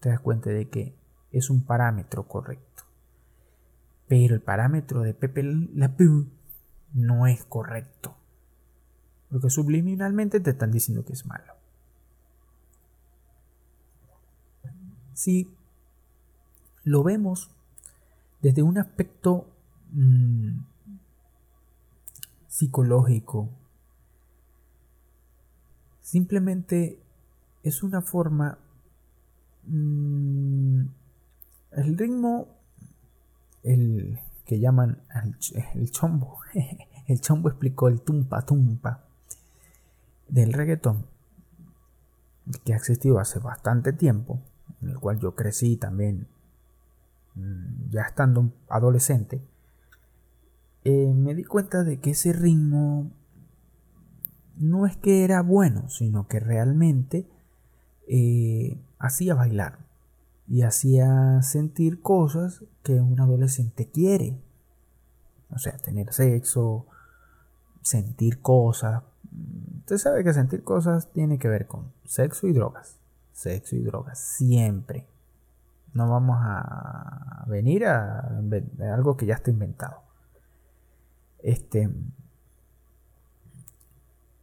te das cuenta de que es un parámetro correcto. Pero el parámetro de Pepe La no es correcto. Porque subliminalmente te están diciendo que es malo. Si lo vemos desde un aspecto mm, psicológico. Simplemente es una forma... Mm, el ritmo, el que llaman el, chombo, [LAUGHS] el chombo explicó el tumpa tumpa del reggaetón, que ha existido hace bastante tiempo, en el cual yo crecí también mm, ya estando adolescente, eh, me di cuenta de que ese ritmo no es que era bueno, sino que realmente eh, hacía bailar y hacía sentir cosas que un adolescente quiere. O sea, tener sexo, sentir cosas. Usted sabe que sentir cosas tiene que ver con sexo y drogas. Sexo y drogas, siempre. No vamos a venir a, a algo que ya está inventado. Este,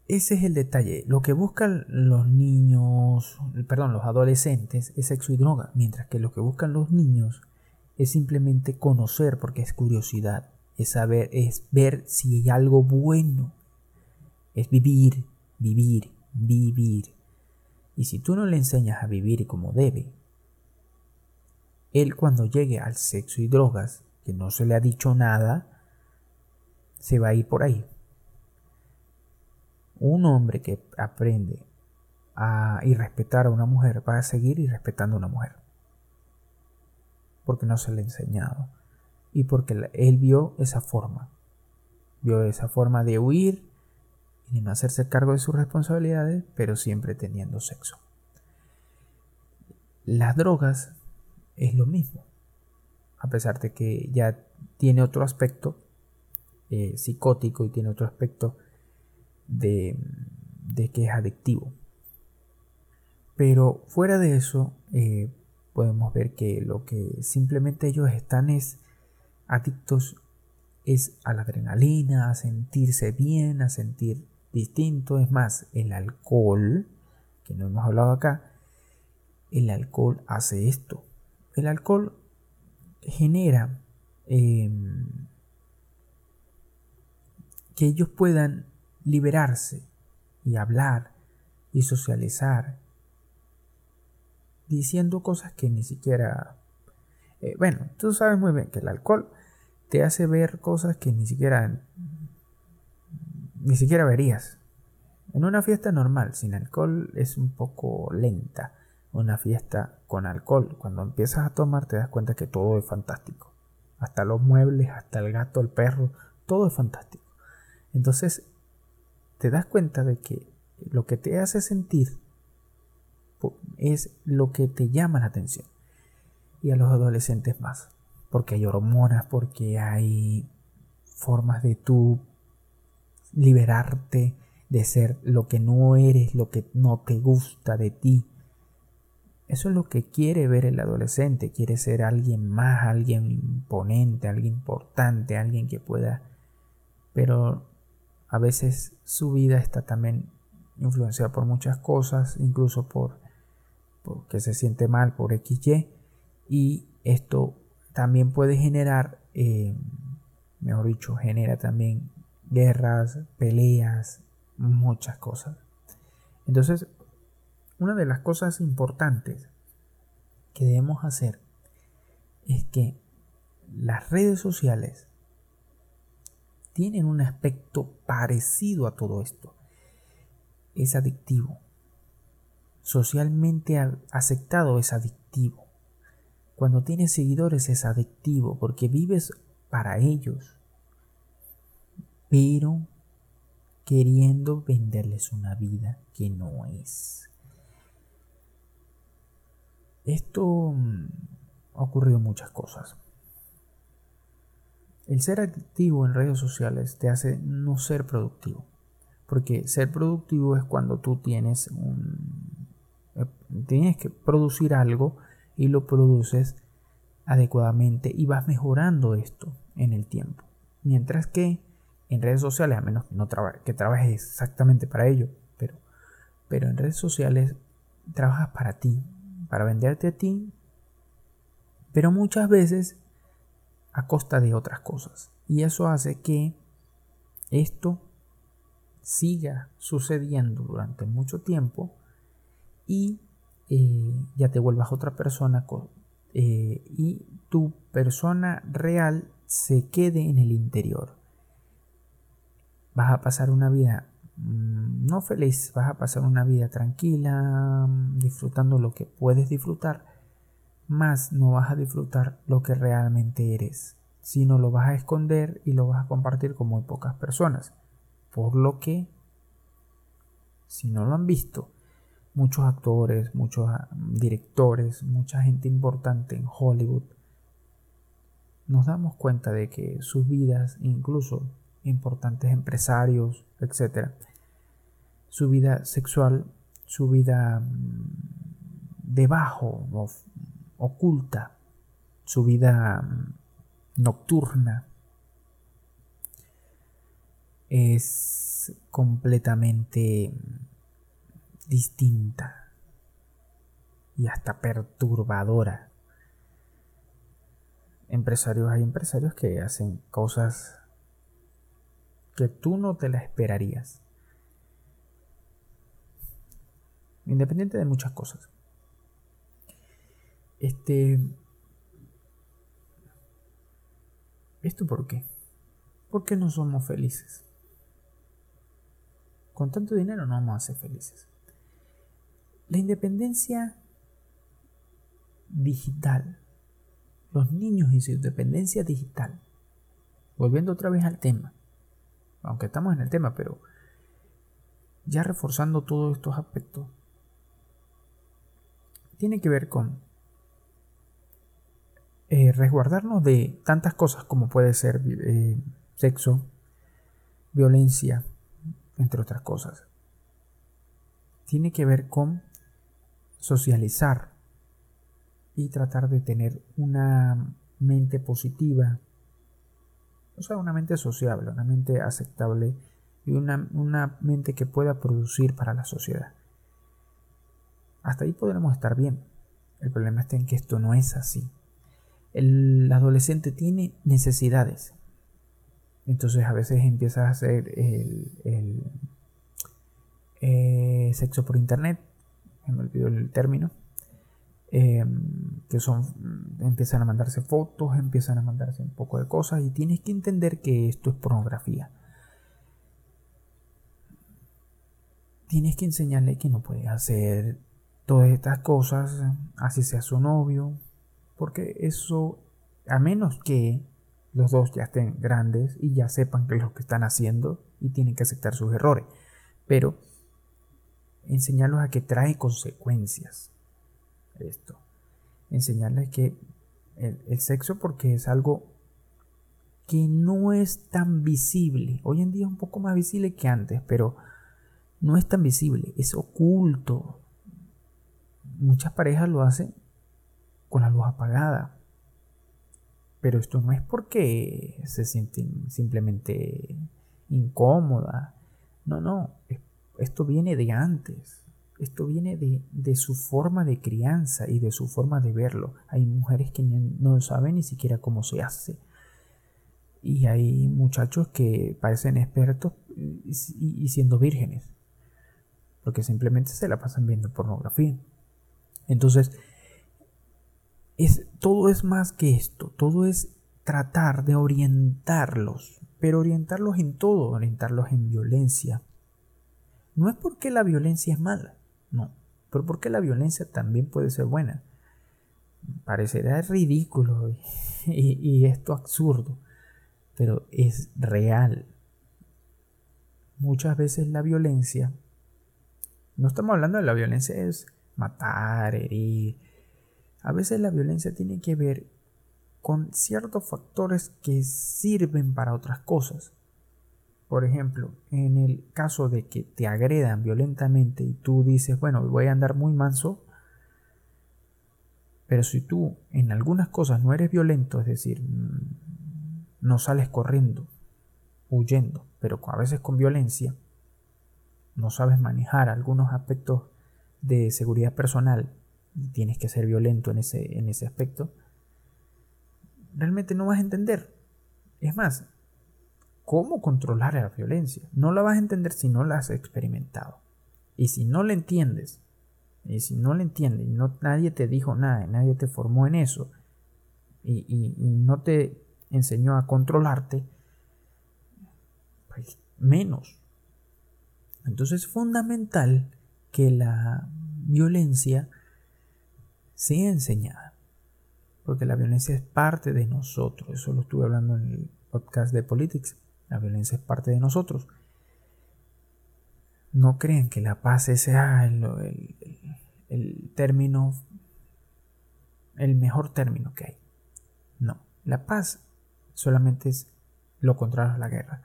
ese es el detalle. Lo que buscan los niños, perdón, los adolescentes es sexo y droga, mientras que lo que buscan los niños es simplemente conocer, porque es curiosidad, es saber, es ver si hay algo bueno, es vivir, vivir, vivir. Y si tú no le enseñas a vivir como debe, él cuando llegue al sexo y drogas, que no se le ha dicho nada, se va a ir por ahí. Un hombre que aprende a y respetar a una mujer va a seguir y respetando a una mujer. Porque no se le ha enseñado. Y porque él vio esa forma. Vio esa forma de huir y de no hacerse cargo de sus responsabilidades, pero siempre teniendo sexo. Las drogas es lo mismo. A pesar de que ya tiene otro aspecto, eh, psicótico y tiene otro aspecto de, que es adictivo. Pero fuera de eso, eh, podemos ver que lo que simplemente ellos están es adictos es a la adrenalina, a sentirse bien, a sentir distinto. Es más, el alcohol, que no hemos hablado acá, el alcohol hace esto. El alcohol genera em, que ellos puedan liberarse y hablar y socializar diciendo cosas que ni siquiera... Eh, bueno, tú sabes muy bien que el alcohol te hace ver cosas que ni siquiera... ni siquiera verías. En una fiesta normal, sin alcohol, es un poco lenta. Una fiesta con alcohol, cuando empiezas a tomar te das cuenta que todo es fantástico. Hasta los muebles, hasta el gato, el perro, todo es fantástico. Entonces, te das cuenta de que lo que te hace sentir es lo que te llama la atención. Y a los adolescentes más. Porque hay hormonas, porque hay formas de tú liberarte de ser lo que no eres, lo que no te gusta de ti. Eso es lo que quiere ver el adolescente, quiere ser alguien más, alguien imponente, alguien importante, alguien que pueda... Pero a veces su vida está también influenciada por muchas cosas, incluso por, que se siente mal por XY. Y esto también puede generar, eh, mejor dicho, genera también guerras, peleas, muchas cosas. Entonces, una de las cosas importantes que debemos hacer es que las redes sociales tienen un aspecto parecido a todo esto. Es adictivo. Socialmente aceptado es adictivo. Cuando tienes seguidores es adictivo porque vives para ellos. Pero queriendo venderles una vida que no es. Esto mm, ha ocurrido muchas cosas. El ser activo en redes sociales te hace no ser productivo. Porque ser productivo es cuando tú tienes un... Eh, tienes que producir algo y lo produces adecuadamente y vas mejorando esto en el tiempo. Mientras que en redes sociales, a menos que, no que trabajes exactamente para ello, pero, pero en redes sociales trabajas para ti, para venderte a ti, pero muchas veces a costa de otras cosas. Y eso hace que esto siga sucediendo durante mucho tiempo y eh, ya te vuelvas otra persona eh, y tu persona real se quede en el interior. Vas a pasar una vida mm, no feliz, vas a pasar una vida tranquila, mm, disfrutando lo que puedes disfrutar, más no vas a disfrutar lo que realmente eres, sino lo vas a esconder y lo vas a compartir con muy pocas personas. Por lo que, si no lo han visto, muchos actores, muchos ah, directores, mucha gente importante en Hollywood, nos damos cuenta de que sus vidas, incluso importantes empresarios, etc., su vida sexual, su vida mm, debajo, oculta, su vida mm, nocturna, es completamente distinta y hasta perturbadora. Empresarios hay empresarios que hacen cosas que tú no te las esperarías. Independiente de muchas cosas. Este. ¿Esto por qué? ¿Por qué no somos felices? Con tanto dinero no vamos a ser felices. La independencia digital, los niños y su independencia digital, volviendo otra vez al tema, aunque estamos en el tema, pero ya reforzando todos estos aspectos, tiene que ver con eh, resguardarnos de tantas cosas como puede ser eh, sexo, violencia, entre otras cosas. Tiene que ver con socializar y tratar de tener una mente positiva, o sea, una mente sociable, una mente aceptable y una, una mente que pueda producir para la sociedad. Hasta ahí podremos estar bien. El problema está en que esto no es así. El adolescente tiene necesidades. Entonces a veces empieza a hacer el, eh, sexo por internet me olvidó el término, em, que son, empiezan a mandarse fotos, empiezan a mandarse un poco de cosas y tienes que entender que esto es pornografía. Tienes que enseñarle que no puede hacer todas estas cosas, así sea su novio, porque eso, a menos que los dos ya estén grandes y ya sepan qué es lo que están haciendo y tienen que aceptar sus errores. Pero enseñarlos a que trae consecuencias esto. Enseñarles que el, sexo porque es algo que no es tan visible. Hoy en día es un poco más visible que antes, pero no es tan visible, es oculto. Muchas parejas lo hacen con la luz apagada. Pero esto no es porque se sienten simplemente incómodas. No, no, es esto viene de antes. Esto viene de, su forma de crianza y de su forma de verlo. Hay mujeres que no saben ni siquiera cómo se hace. Y hay muchachos que parecen expertos y, siendo vírgenes. Porque simplemente se la pasan viendo pornografía. Entonces, es, todo es más que esto. Todo es tratar de orientarlos. Pero orientarlos en todo. Orientarlos en violencia, no es porque la violencia es mala, no, pero porque la violencia también puede ser buena. Parecerá ridículo y, esto absurdo, pero es real. Muchas veces la violencia, no estamos hablando de la violencia, es matar, herir. A veces la violencia tiene que ver con ciertos factores que sirven para otras cosas. Por ejemplo, en el caso de que te agredan violentamente y tú dices, bueno, voy a andar muy manso, pero si tú en algunas cosas no eres violento, es decir, mm, no sales corriendo, huyendo, pero a veces con violencia, no sabes manejar algunos aspectos de seguridad personal y tienes que ser violento en ese, en ese aspecto, realmente no vas a entender. Es más, cómo controlar la violencia. No la vas a entender si no la has experimentado. Y si no la entiendes, y si no la entiendes, y no, nadie te dijo nada, nadie te formó en eso, y, y no te enseñó a controlarte, pues menos. Entonces es fundamental que la violencia sea enseñada. Porque la violencia es parte de nosotros. Eso lo estuve hablando en el podcast de Politics. La violencia es parte de nosotros. No crean que la paz sea el, el término, el mejor término que hay. No, la paz solamente es lo contrario a la guerra.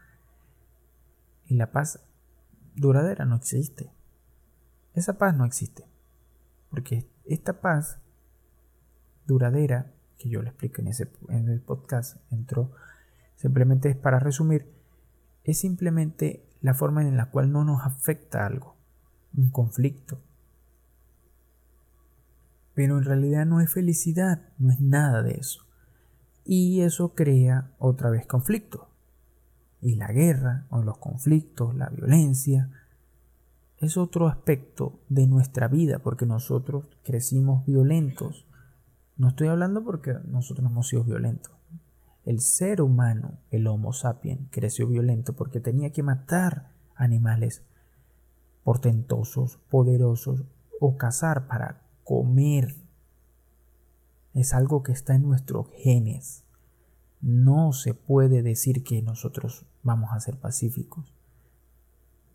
Y la paz duradera no existe. Esa paz no existe. Porque esta paz duradera, que yo le explico en, ese, en el podcast, entró, simplemente es para resumir, es simplemente la forma en la cual no nos afecta algo, un conflicto. Pero en realidad no es felicidad, no es nada de eso. Y eso crea otra vez conflicto. Y la guerra, o los conflictos, la violencia, es otro aspecto de nuestra vida, porque nosotros crecimos violentos. No estoy hablando porque nosotros hemos sido violentos. El ser humano, el Homo sapiens, creció violento porque tenía que matar animales portentosos, poderosos, o cazar para comer. Es algo que está en nuestros genes. No se puede decir que nosotros vamos a ser pacíficos.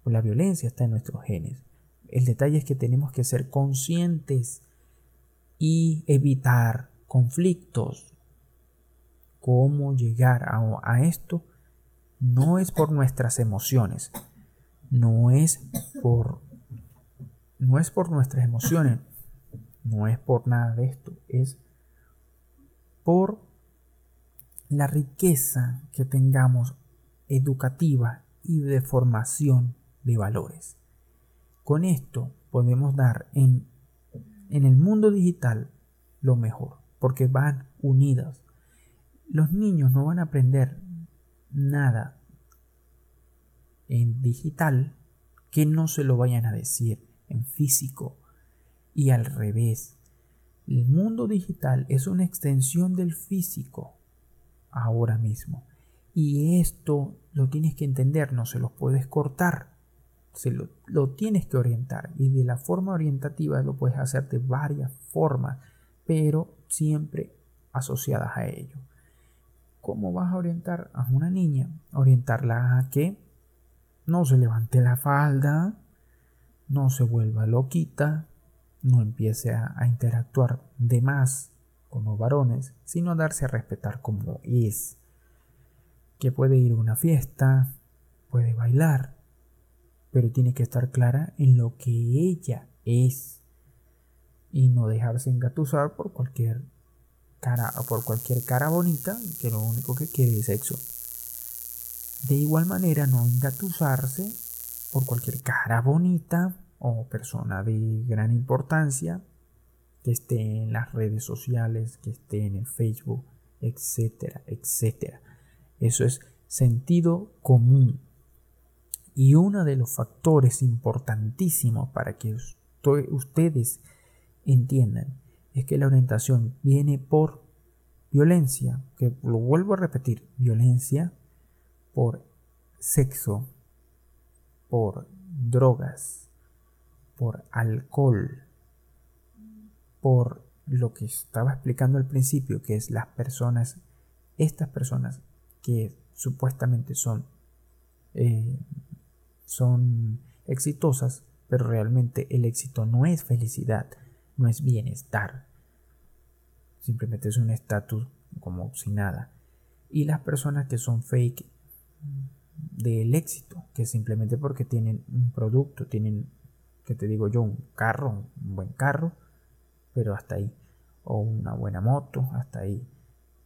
La violencia está en nuestros genes. El detalle es que tenemos que ser conscientes y evitar conflictos. ¿Cómo llegar a, esto? No es por nuestras emociones, no es por no es por nuestras emociones, no es por nada de esto, es por la riqueza que tengamos educativa y de formación de valores. Con esto podemos dar en, en el mundo digital lo mejor, porque van unidas. Los niños no van a aprender nada en digital que no se lo vayan a decir en físico y al revés. El mundo digital es una extensión del físico ahora mismo. Y esto lo tienes que entender, no se lo puedes cortar, se lo, tienes que orientar. Y de la forma orientativa lo puedes hacer de varias formas, pero siempre asociadas a ello. ¿Cómo vas a orientar a una niña? Orientarla a que no se levante la falda, no se vuelva loquita, no empiece a, a interactuar de más con los varones, sino a darse a respetar como es. Que puede ir a una fiesta, puede bailar, pero tiene que estar clara en lo que ella es y no dejarse engatusar por cualquier cara por cualquier cara bonita que lo único que quiere es sexo. De igual manera, no engatusarse por cualquier cara bonita o persona de gran importancia que esté en las redes sociales, que esté en el Facebook, etcétera, etcétera. Eso es sentido común. Y uno de los factores importantísimos para que ustedes entiendan es que la orientación viene por violencia, que lo vuelvo a repetir, violencia por sexo, por drogas, por alcohol, por lo que estaba explicando al principio, que es las personas, estas personas que supuestamente son, eh, son exitosas, pero realmente el éxito no es felicidad, no es bienestar, simplemente es un estatus como si nada. Y las personas que son fake del éxito, que simplemente porque tienen un producto, tienen, que te digo yo, un carro, un buen carro, pero hasta ahí. O una buena moto, hasta ahí.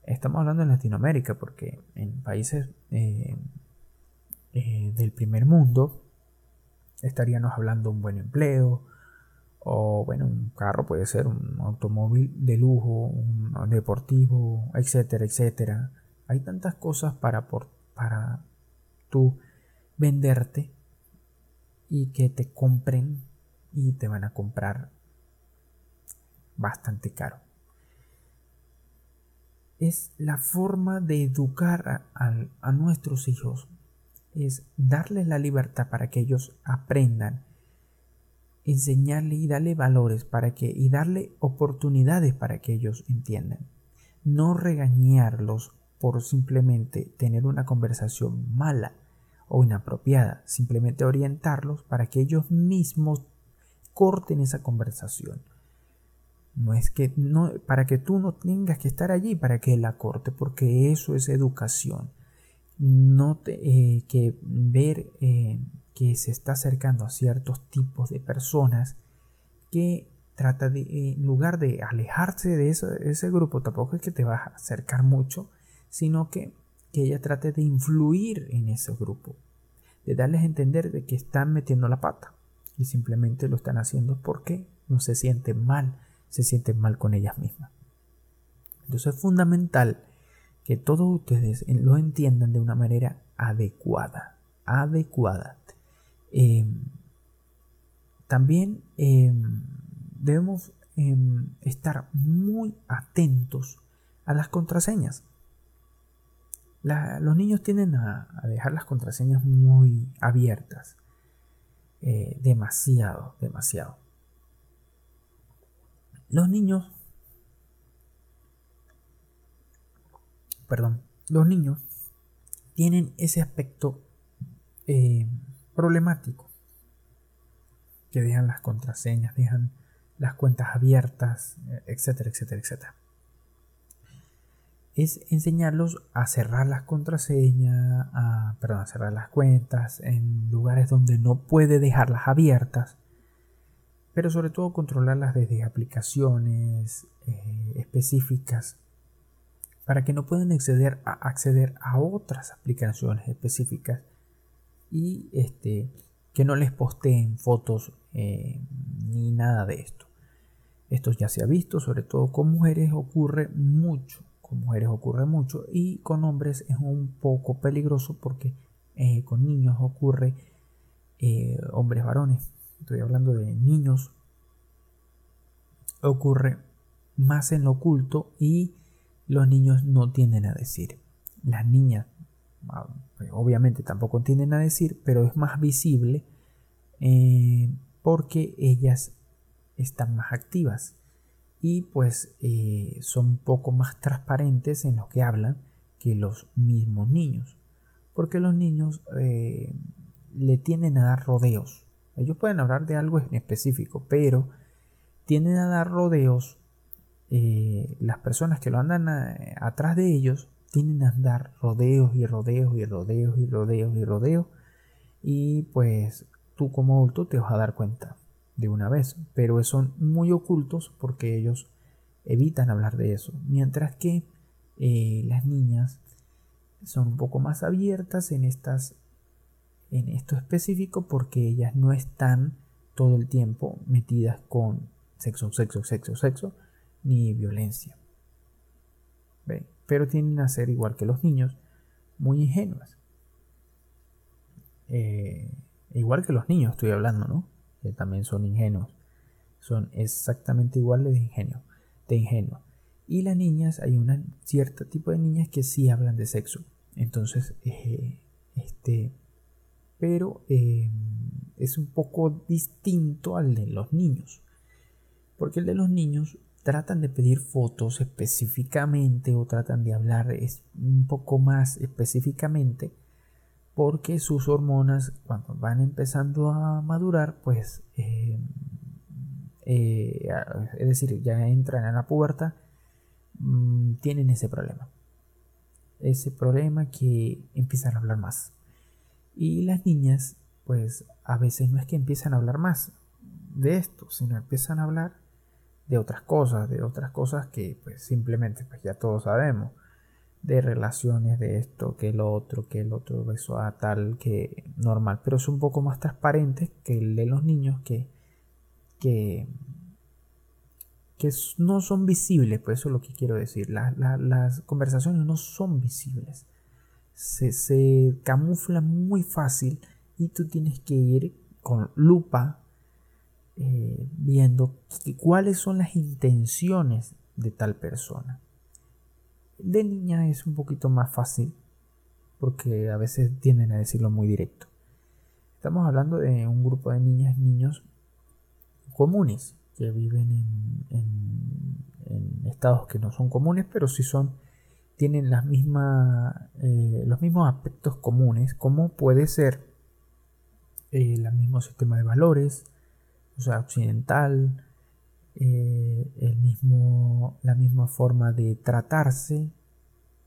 Estamos hablando en Latinoamérica porque en países eh, eh, del primer mundo estaríamos hablando de un buen empleo o bueno, un carro puede ser un automóvil de lujo, un deportivo, etcétera, etcétera. Hay tantas cosas para, para tú venderte y que te compren y te van a comprar bastante caro. Es la forma de educar a, nuestros hijos, es darles la libertad para que ellos aprendan, enseñarle y darle valores para que y darle oportunidades para que ellos entiendan. No regañarlos por simplemente tener una conversación mala o inapropiada, simplemente orientarlos para que ellos mismos corten esa conversación. No es que no para que tú no tengas que estar allí para que la corte, porque eso es educación. No te, eh, que ver eh, que se está acercando a ciertos tipos de personas que trata de, en lugar de alejarse de ese grupo, tampoco es que te vas a acercar mucho, sino que, que ella trate de influir en ese grupo, de darles a entender de que están metiendo la pata y simplemente lo están haciendo porque no se sienten mal, se sienten mal con ellas mismas. Entonces es fundamental que todos ustedes lo entiendan de una manera adecuada, adecuada. Em, también em, debemos em, estar muy atentos a las contraseñas. los niños tienden a, dejar las contraseñas muy abiertas. Eh, demasiado, demasiado. Los niños, perdón, los niños tienen ese aspecto eh, problemático, que dejan las contraseñas, dejan las cuentas abiertas, etcétera, etcétera, etcétera. Es enseñarlos a cerrar las contraseñas, a, perdón, a cerrar las cuentas en lugares donde no puede dejarlas abiertas, pero sobre todo controlarlas desde aplicaciones eh, específicas para que no puedan acceder a, acceder a otras aplicaciones específicas y este, que no les posteen fotos eh, ni nada de esto. Esto ya se ha visto, sobre todo con mujeres ocurre mucho, con mujeres ocurre mucho y con hombres es un poco peligroso porque eh, con niños ocurre eh, hombres varones. Estoy hablando de niños. Ocurre más en lo oculto y los niños no tienden a decir. Las niñas ah, obviamente tampoco tienden a decir, pero es más visible eh, porque ellas están más activas y pues eh, son un poco más transparentes en lo que hablan que los mismos niños. Porque los niños eh, le tienden a dar rodeos. Ellos pueden hablar de algo en específico, pero tienden a dar rodeos. Eh, las personas que lo andan atrás de ellos tienden a dar rodeos y rodeos y rodeos y rodeos y rodeos. Y pues tú como adulto te vas a dar cuenta de una vez, pero son muy ocultos porque ellos evitan hablar de eso, mientras que eh, las niñas son un poco más abiertas en estas en esto específico porque ellas no están todo el tiempo metidas con sexo, sexo, sexo, sexo, ni violencia. Pero tienden a ser igual que los niños, muy ingenuas. Eh, igual que los niños estoy hablando, ¿no? que también son ingenuos. Son exactamente iguales de ingenio, de ingenuo. Y las niñas, hay un cierto tipo de niñas que sí hablan de sexo. Entonces, eh, este, pero eh, es un poco distinto al de los niños. Porque el de los niños tratan de pedir fotos específicamente o tratan de hablar un poco más específicamente porque sus hormonas cuando van empezando a madurar pues eh, eh, es decir ya entran en la puerta mm, tienen ese problema. Ese problema que empiezan a hablar más. Y las niñas pues a veces no es que empiezan a hablar más de esto sino empiezan a hablar de otras cosas de otras cosas que pues simplemente pues ya todos sabemos. De relaciones de esto, que el otro, que el otro beso a tal, que normal, pero es un poco más transparente que el de los niños que, que, que no son visibles, pues eso es lo que quiero decir, las conversaciones no son visibles, se, camufla muy fácil y tú tienes que ir con lupa eh, viendo cuáles son las intenciones de tal persona. De niña es un poquito más fácil porque a veces tienden a decirlo muy directo. Estamos hablando de un grupo de niñas y niños comunes que viven en, estados que no son comunes, pero sí son tienen las eh, los mismos aspectos comunes, como puede ser eh, el mismo sistema de valores, o sea, occidental, eh, el mismo, la misma forma de tratarse,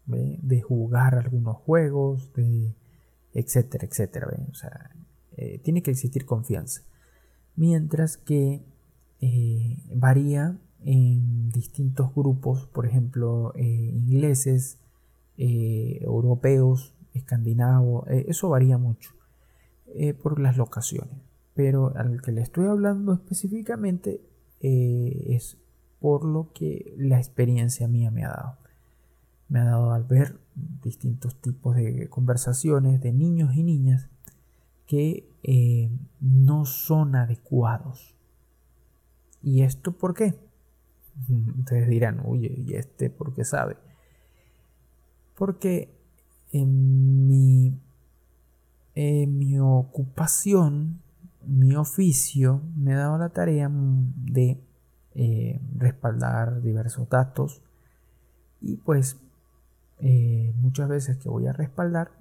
de jugar algunos juegos, de etcétera, etcétera. O sea, tiene que existir confianza. Mientras que varía en distintos grupos, por ejemplo, eh, ingleses, eh, europeos, escandinavos, eh, eso varía mucho por las locaciones. Pero al que le estoy hablando específicamente es por lo que la experiencia mía me ha dado. Me ha dado al ver distintos tipos de conversaciones de niños y niñas que no son adecuados. ¿Y esto por qué? [LAUGHS] Ustedes dirán, oye, ¿y este por qué sabe? Porque en mi, en mi ocupación, mi oficio, me ha dado la tarea de eh, respaldar diversos datos y pues eh, muchas veces que voy a respaldar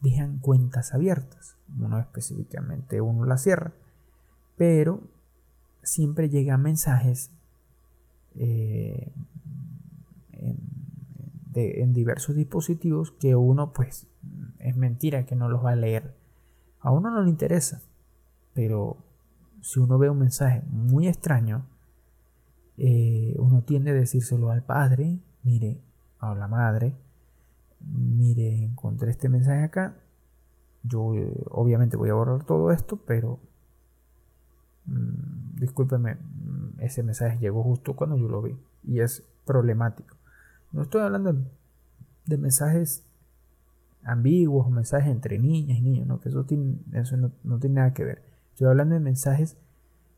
dejan cuentas abiertas. Uno específicamente uno la cierra, pero siempre llegan mensajes eh, en, diversos dispositivos que uno pues es mentira que no los va a leer. A uno no le interesa, pero si uno ve un mensaje muy extraño, eh, uno tiende a decírselo al padre, mire, a la madre, mire, encontré este mensaje acá, yo eh, obviamente voy a borrar todo esto, pero mm, discúlpeme, mm, ese mensaje llegó justo cuando yo lo vi y es problemático. No estoy hablando de, mensajes ambiguos mensajes entre niñas y niños, ¿no? que eso, tiene, eso no, tiene nada que ver. Estoy hablando de mensajes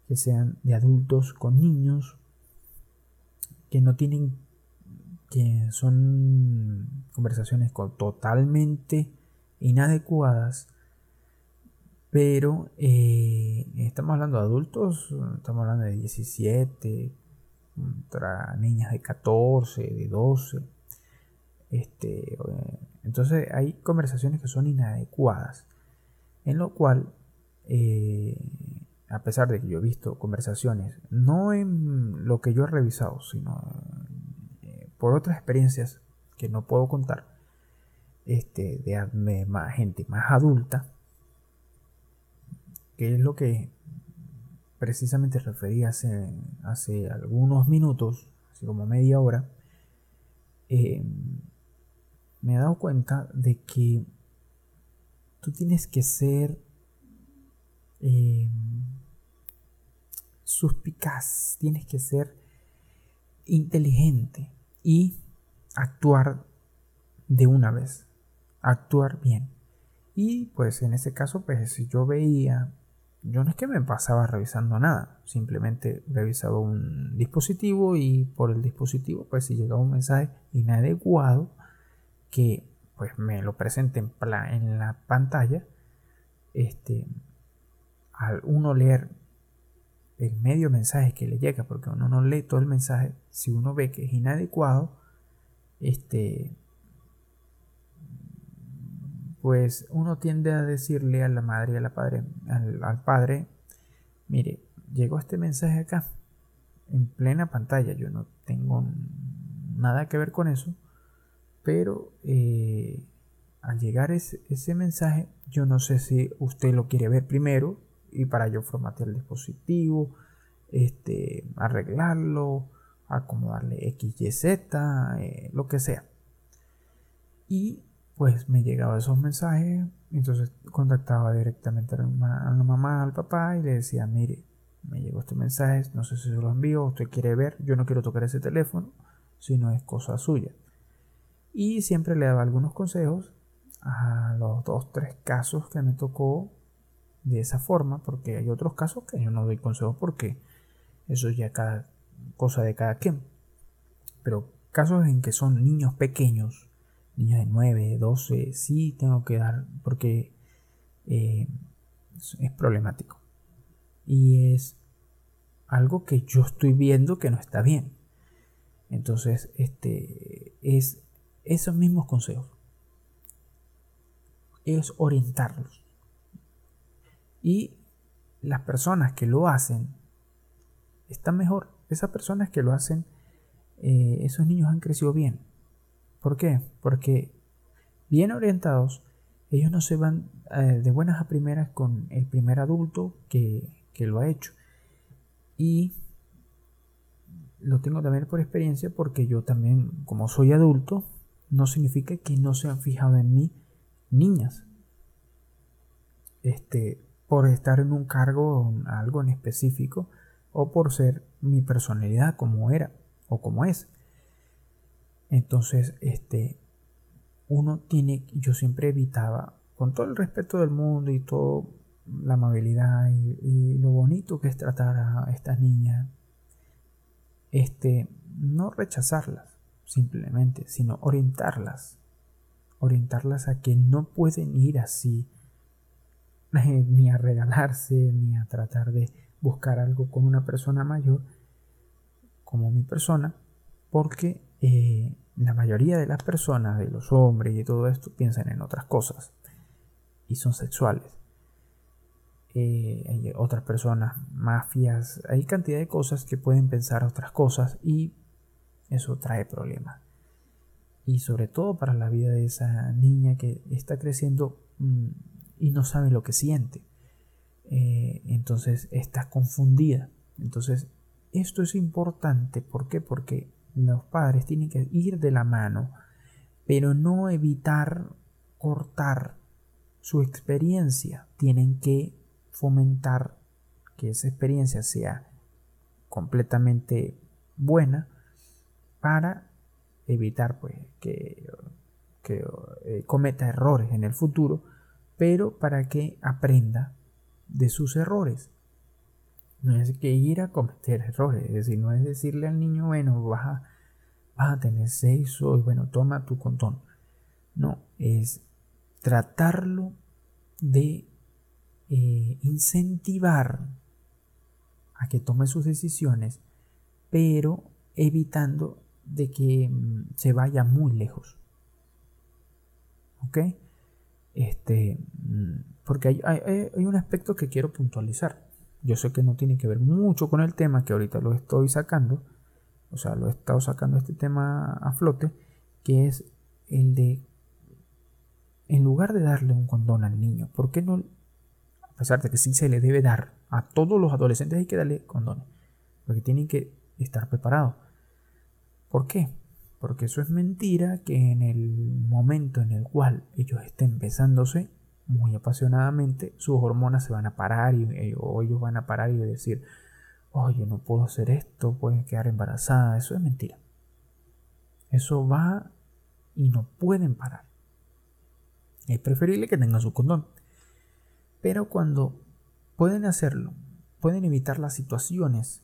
que sean de adultos con niños, que no tienen, que son conversaciones totalmente inadecuadas pero eh, estamos hablando de adultos, estamos hablando de 17, contra niñas de 14, de 12. Este, entonces hay conversaciones que son inadecuadas, en lo cual, eh, a pesar de que yo he visto conversaciones, no en lo que yo he revisado, sino eh, por otras experiencias que no puedo contar, este, de, de gente más adulta, que es lo que precisamente referí hace, hace algunos minutos, así como media hora, eh, me he dado cuenta de que tú tienes que ser eh, suspicaz, tienes que ser inteligente y actuar de una vez, actuar bien. Y pues en ese caso, pues si yo veía yo no es que me pasaba revisando nada, simplemente revisaba un dispositivo y por el dispositivo, pues si llegaba un mensaje inadecuado que pues me lo presente en, en la pantalla, este, al uno leer el medio mensaje que le llega, porque uno no lee todo el mensaje, si uno ve que es inadecuado, este, pues uno tiende a decirle a la madre y a la padre, al, padre, mire, llegó este mensaje acá, en plena pantalla, yo no tengo nada que ver con eso, pero eh, al llegar ese, ese, mensaje, yo no sé si usted lo quiere ver primero y para yo formatear el dispositivo, este, arreglarlo, acomodarle X, Y, Z, eh, lo que sea. Y pues me llegaban esos mensajes, entonces contactaba directamente a la, mamá, al papá y le decía, mire, me llegó este mensaje, no sé si se lo envío, usted quiere ver, yo no quiero tocar ese teléfono, si no es cosa suya. Y siempre le daba algunos consejos a los dos, tres casos que me tocó de esa forma, porque hay otros casos que yo no doy consejos porque eso ya cada cosa de cada quien. Pero casos en que son niños pequeños, niños de 9, 12, sí tengo que dar porque eh, es problemático. Y es algo que yo estoy viendo que no está bien. Entonces, este es esos mismos consejos. Es orientarlos. Y las personas que lo hacen están mejor. Esas personas que lo hacen, eh, esos niños han crecido bien. ¿Por qué? Porque bien orientados, ellos no se van eh, de buenas a primeras con el primer adulto que, que lo ha hecho. Y lo tengo también por experiencia porque yo también, como soy adulto, no significa que no se han fijado en mí niñas. Este, por estar en un cargo algo en específico o por ser mi personalidad como era o como es. Entonces, este, uno tiene, yo siempre evitaba, con todo el respeto del mundo y todo la amabilidad y, lo bonito que es tratar a estas niñas, este, no rechazarlas simplemente, sino orientarlas, orientarlas a que no pueden ir así, [LAUGHS] ni a regalarse, ni a tratar de buscar algo con una persona mayor, como mi persona, porque eh, la mayoría de las personas, de los hombres y todo esto, piensan en otras cosas y son sexuales. Eh, hay otras personas, mafias, hay cantidad de cosas que pueden pensar otras cosas y eso trae problemas. Y sobre todo para la vida de esa niña que está creciendo mm, y no sabe lo que siente. Eh, entonces está confundida. Entonces esto es importante. ¿Por qué? Porque los padres tienen que ir de la mano, pero no evitar cortar su experiencia. Tienen que fomentar que esa experiencia sea completamente buena para evitar pues, que, eh, cometa errores en el futuro, pero para que aprenda de sus errores. No es que ir a cometer errores, es decir, no es decirle al niño, bueno, vas a, vas a tener sexo y bueno, toma tu contón. No, es tratarlo de eh, incentivar a que tome sus decisiones, pero evitando de que mm, se vaya muy lejos. ¿Ok? Este, mm, porque hay, un aspecto que quiero puntualizar. Yo sé que no tiene que ver mucho con el tema, que ahorita lo estoy sacando, o sea, lo he estado sacando este tema a flote, que es el de, en lugar de darle un condón al niño, ¿por qué no a pesar de que sí se le debe dar a todos los adolescentes, hay que darle condones. Porque tienen que estar preparados. ¿Por qué? Porque eso es mentira que en el momento en el cual ellos estén besándose muy apasionadamente, sus hormonas se van a parar y, eh, o ellos van a parar y decir, oye, no puedo hacer esto, pueden quedar embarazada. Eso es mentira. Eso va y no pueden parar. Es preferible que tengan su condón. Pero cuando pueden hacerlo, pueden evitar las situaciones,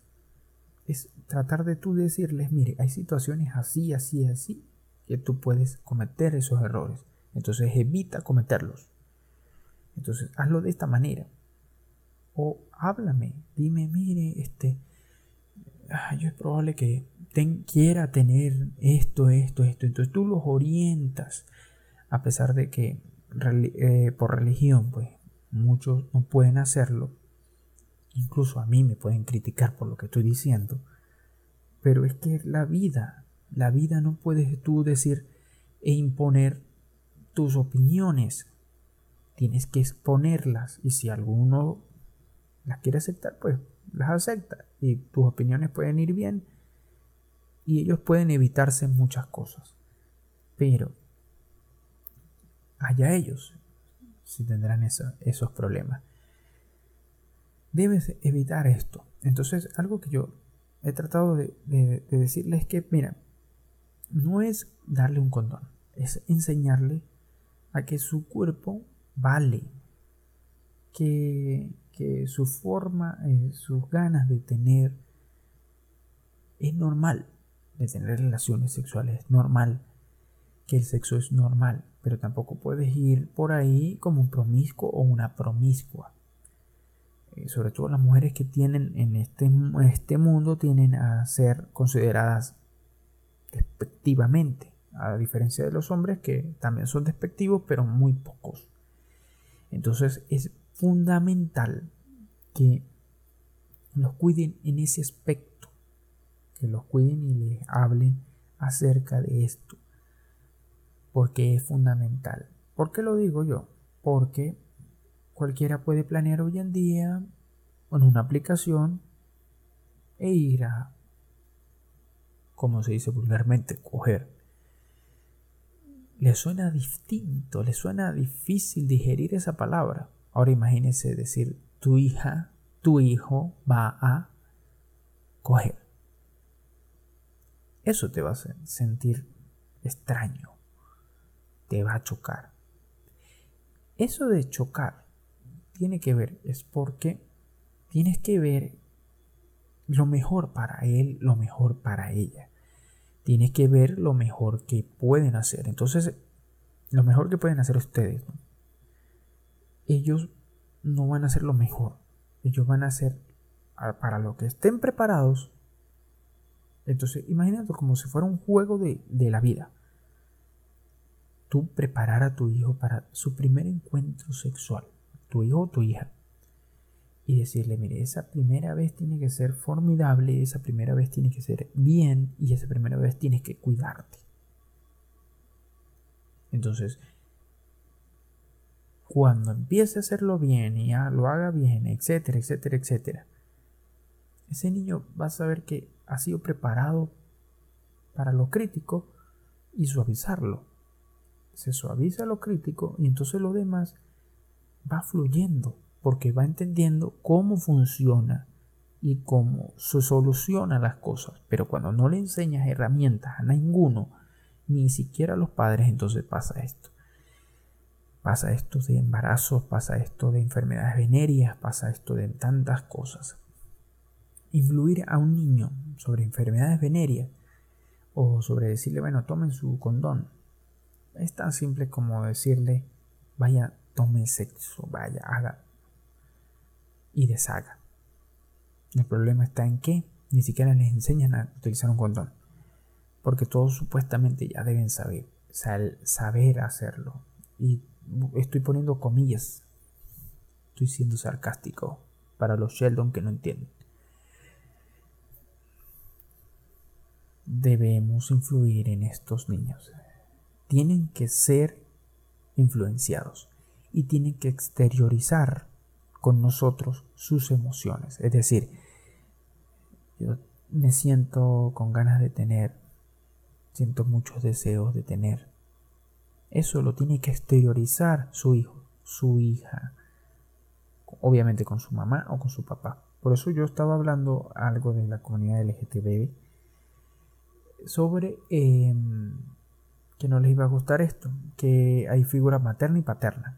es tratar de tú decirles, mire, hay situaciones así, así, así, que tú puedes cometer esos errores. Entonces evita cometerlos. Entonces hazlo de esta manera. O háblame, dime, mire, este, ah, yo es probable que quiera tener esto, esto, esto. Entonces tú los orientas, a pesar de que eh, por religión, pues muchos no pueden hacerlo, incluso a mí me pueden criticar por lo que estoy diciendo, pero es que la vida, la vida no puedes tú decir e imponer tus opiniones, tienes que exponerlas y si alguno las quiere aceptar, pues las acepta y tus opiniones pueden ir bien y ellos pueden evitarse muchas cosas, pero allá ellos, si tendrán esos problemas. Debes evitar esto. Entonces, algo que yo he tratado de, decirles es que, mira, no es darle un condón, es enseñarle a que su cuerpo vale, que, su forma, eh, sus ganas de tener es normal, de tener relaciones sexuales es normal, que el sexo es normal, pero tampoco puedes ir por ahí como un promiscuo o una promiscua. Eh, sobre todo las mujeres que tienen en este, este mundo tienen a ser consideradas despectivamente, a diferencia de los hombres que también son despectivos, pero muy pocos. Entonces es fundamental que los cuiden en ese aspecto, que los cuiden y les hablen acerca de esto, porque es fundamental. ¿Por qué lo digo yo? Porque cualquiera puede planear hoy en día con una aplicación e ir a, como se dice vulgarmente, coger. Le suena distinto, le suena difícil digerir esa palabra. Ahora imagínese decir tu hija, tu hijo va a coger. Eso te va a sentir extraño, te va a chocar. Eso de chocar tiene que ver, es porque tienes que ver lo mejor para él, lo mejor para ella. Tienes que ver lo mejor que pueden hacer. Entonces, lo mejor que pueden hacer ustedes, ellos no van a hacer lo mejor. Ellos van a hacer para lo que estén preparados. Entonces, imagínate como si fuera un juego de, de la vida. Tú preparar a tu hijo para su primer encuentro sexual. Tu hijo o tu hija y decirle, mire, esa primera vez tiene que ser formidable, esa primera vez tiene que ser bien y esa primera vez tienes que cuidarte. Entonces, cuando empiece a hacerlo bien y lo haga bien, etcétera, etcétera, etcétera, ese niño va a saber que ha sido preparado para lo crítico y suavizarlo. Se suaviza lo crítico y entonces lo demás va fluyendo porque va entendiendo cómo funciona y cómo se solucionan las cosas. Pero cuando no le enseñas herramientas a ninguno, ni siquiera a los padres, entonces pasa esto. Pasa esto de embarazos, pasa esto de enfermedades venéreas, pasa esto de tantas cosas. Influir a un niño sobre enfermedades venéreas o sobre decirle, bueno, tomen su condón, es tan simple como decirle, vaya, tome sexo, vaya, haga, y deshaga. El problema está en que ni siquiera les enseñan a utilizar un condón. Porque todos supuestamente ya deben saber, saber hacerlo. Y estoy poniendo comillas. Estoy siendo sarcástico para los Sheldon que no entienden. Debemos influir en estos niños. Tienen que ser influenciados y tienen que exteriorizar con nosotros sus emociones. Es decir, yo me siento con ganas de tener, siento muchos deseos de tener. Eso lo tiene que exteriorizar su hijo, su hija, obviamente con su mamá o con su papá. Por eso yo estaba hablando algo de la comunidad LGTB sobre em, que no les iba a gustar esto, que hay figura materna y paterna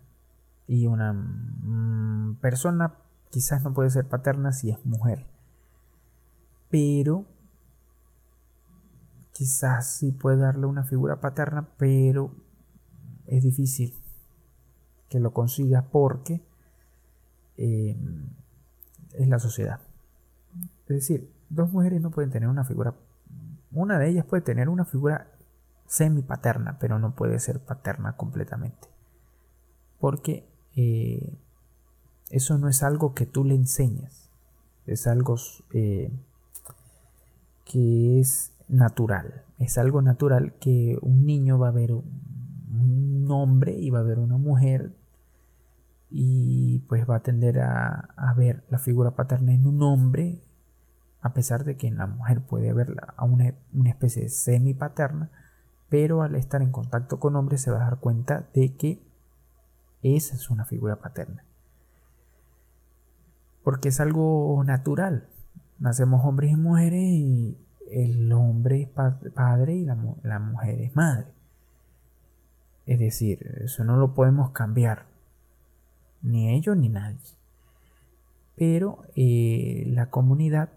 y una mm, persona quizás no puede ser paterna si es mujer. Pero quizás sí puede darle una figura paterna, pero es difícil que lo consiga porque em, es la sociedad. Es decir, dos mujeres no pueden tener una figura, una de ellas puede tener una figura semi paterna, pero no puede ser paterna completamente. Porque eh, eso no es algo que tú le enseñas, es algo eh, que es natural, es algo natural que un niño va a ver un hombre y va a ver una mujer y pues va a tender a, ver la figura paterna en un hombre a pesar de que en la mujer puede a una, una especie de semi paterna pero al estar en contacto con hombres se va a dar cuenta de que esa es una figura paterna. Porque es algo natural. Nacemos hombres y mujeres y el hombre es padre y la, mujer es madre. Es decir, eso no lo podemos cambiar. Ni ellos ni nadie. Pero eh, la comunidad,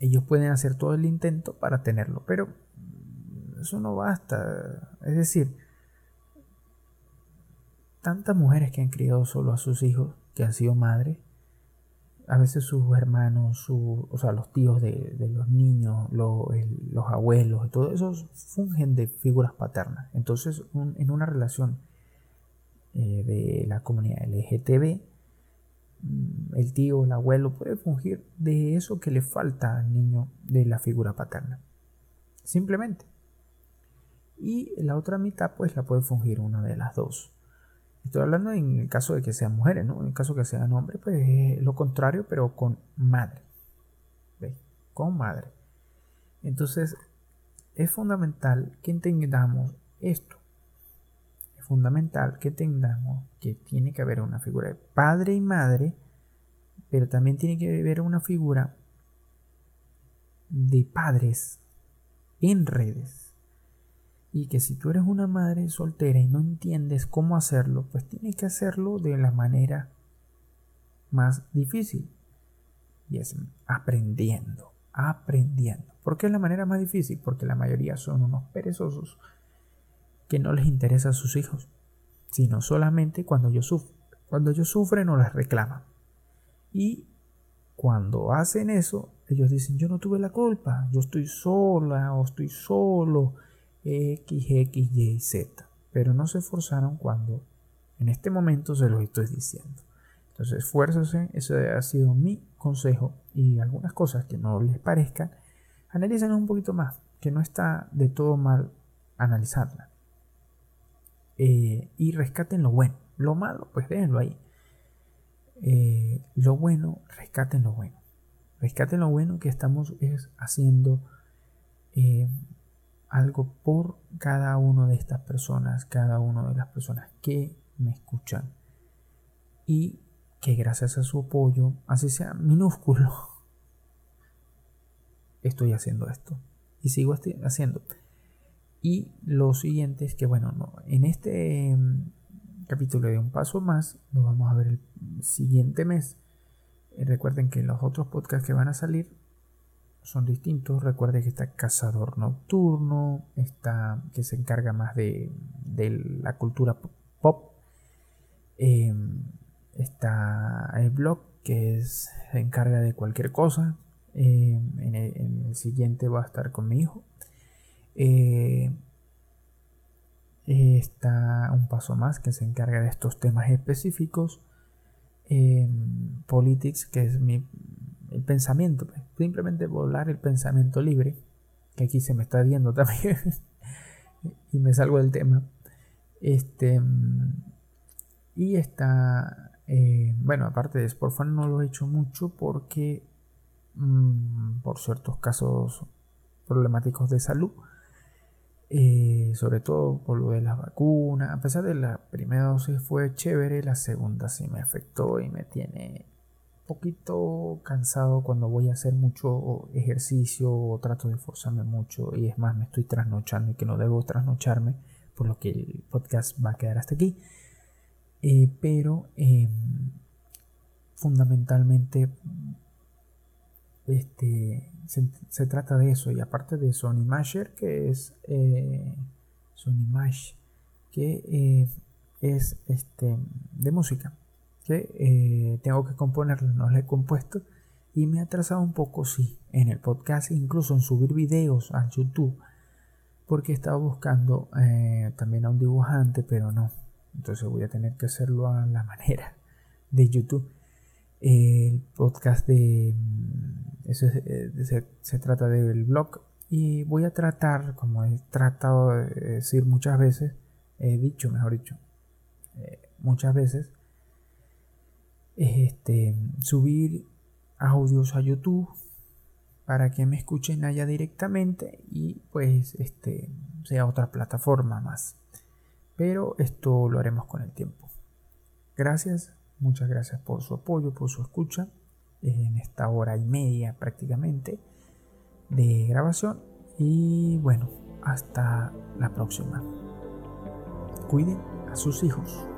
ellos pueden hacer todo el intento para tenerlo. Pero eso no basta. Es decir, tantas mujeres que han criado solo a sus hijos, que han sido madres, a veces sus hermanos, o sea, los tíos de, los niños, los abuelos, todo eso fungen de figuras paternas. Entonces, en una relación eh, de la comunidad LGTB, mm, el tío, el abuelo puede fungir de eso que le falta al niño de la figura paterna. Simplemente. Y la otra mitad, pues la puede fungir una de las dos. Estoy hablando en el caso de que sean mujeres, ¿no? En el caso de que sean hombres, pues lo contrario, pero con madre. ¿Ves? Con madre. Entonces, es fundamental que entendamos esto. Es fundamental que entendamos que tiene que haber una figura de padre y madre, pero también tiene que haber una figura de padres en redes y que si tú eres una madre soltera y no entiendes cómo hacerlo, pues tienes que hacerlo de la manera más difícil. Y es aprendiendo, aprendiendo. ¿Por qué es la manera más difícil? Porque la mayoría son unos perezosos que no les interesa a sus hijos, sino solamente cuando yo sufro. Cuando yo sufre no les reclaman. Y cuando hacen eso, ellos dicen, yo no tuve la culpa, yo estoy sola o estoy solo X, X, Y, Z. Pero no se esforzaron cuando en este momento se los estoy diciendo. Entonces, esfuércense, ese ha sido mi consejo y algunas cosas que no les parezcan, analicen un poquito más, que no está de todo mal analizarla. Eh, y rescaten lo bueno. Lo malo, pues déjenlo ahí. Eh, lo bueno, rescaten lo bueno. Rescaten lo bueno que estamos es haciendo eh, algo por cada una de estas personas, cada una de las personas que me escuchan. Y que gracias a su apoyo, así sea minúsculo, [LAUGHS] estoy haciendo esto. Y sigo haciendo. Y lo siguiente es que, bueno, no, en este mm, capítulo de un paso más, lo vamos a ver el siguiente mes. Eh, recuerden que los otros podcasts que van a salir son distintos. Recuerde que está Cazador Nocturno, está que se encarga más de, la cultura pop. Em, está el blog que se encarga de cualquier cosa. Em, en, el, siguiente va a estar con mi hijo. Eh, está un paso más que se encarga de estos temas específicos. Em, Politics, que es mi, el pensamiento, pues. simplemente volar el pensamiento libre, que aquí se me está viendo [LAUGHS] también, y me salgo del tema. Este, y está, eh, bueno, aparte de Sportfan no lo he hecho mucho porque, mm, por ciertos casos problemáticos de salud, eh, sobre todo por lo de las vacunas, a pesar de la primera dosis fue chévere, la segunda sí me afectó y me tiene poquito cansado cuando voy a hacer mucho ejercicio o trato de esforzarme mucho y es más me estoy trasnochando y que no debo trasnocharme por lo que el podcast va a quedar hasta aquí. Eh, pero em, fundamentalmente este se, trata de eso y aparte de Sony Masher que es eh, Sony Mash que eh, es este de música que eh, tengo que componerlo, no lo he compuesto. Y me ha atrasado un poco, sí, en el podcast, incluso en subir videos a YouTube, porque estaba buscando eh, también a un dibujante, pero no, entonces voy a tener que hacerlo a la manera de YouTube. el podcast de mm, eso eh, se, trata del blog. Y voy a tratar, como he tratado de decir muchas veces, he dicho, mejor dicho, muchas veces, este, subir audios a YouTube para que me escuchen allá directamente y pues este sea otra plataforma más. Pero esto lo haremos con el tiempo. Gracias, muchas gracias por su apoyo, por su escucha en esta hora y media prácticamente de grabación y bueno, hasta la próxima. cuiden a sus hijos.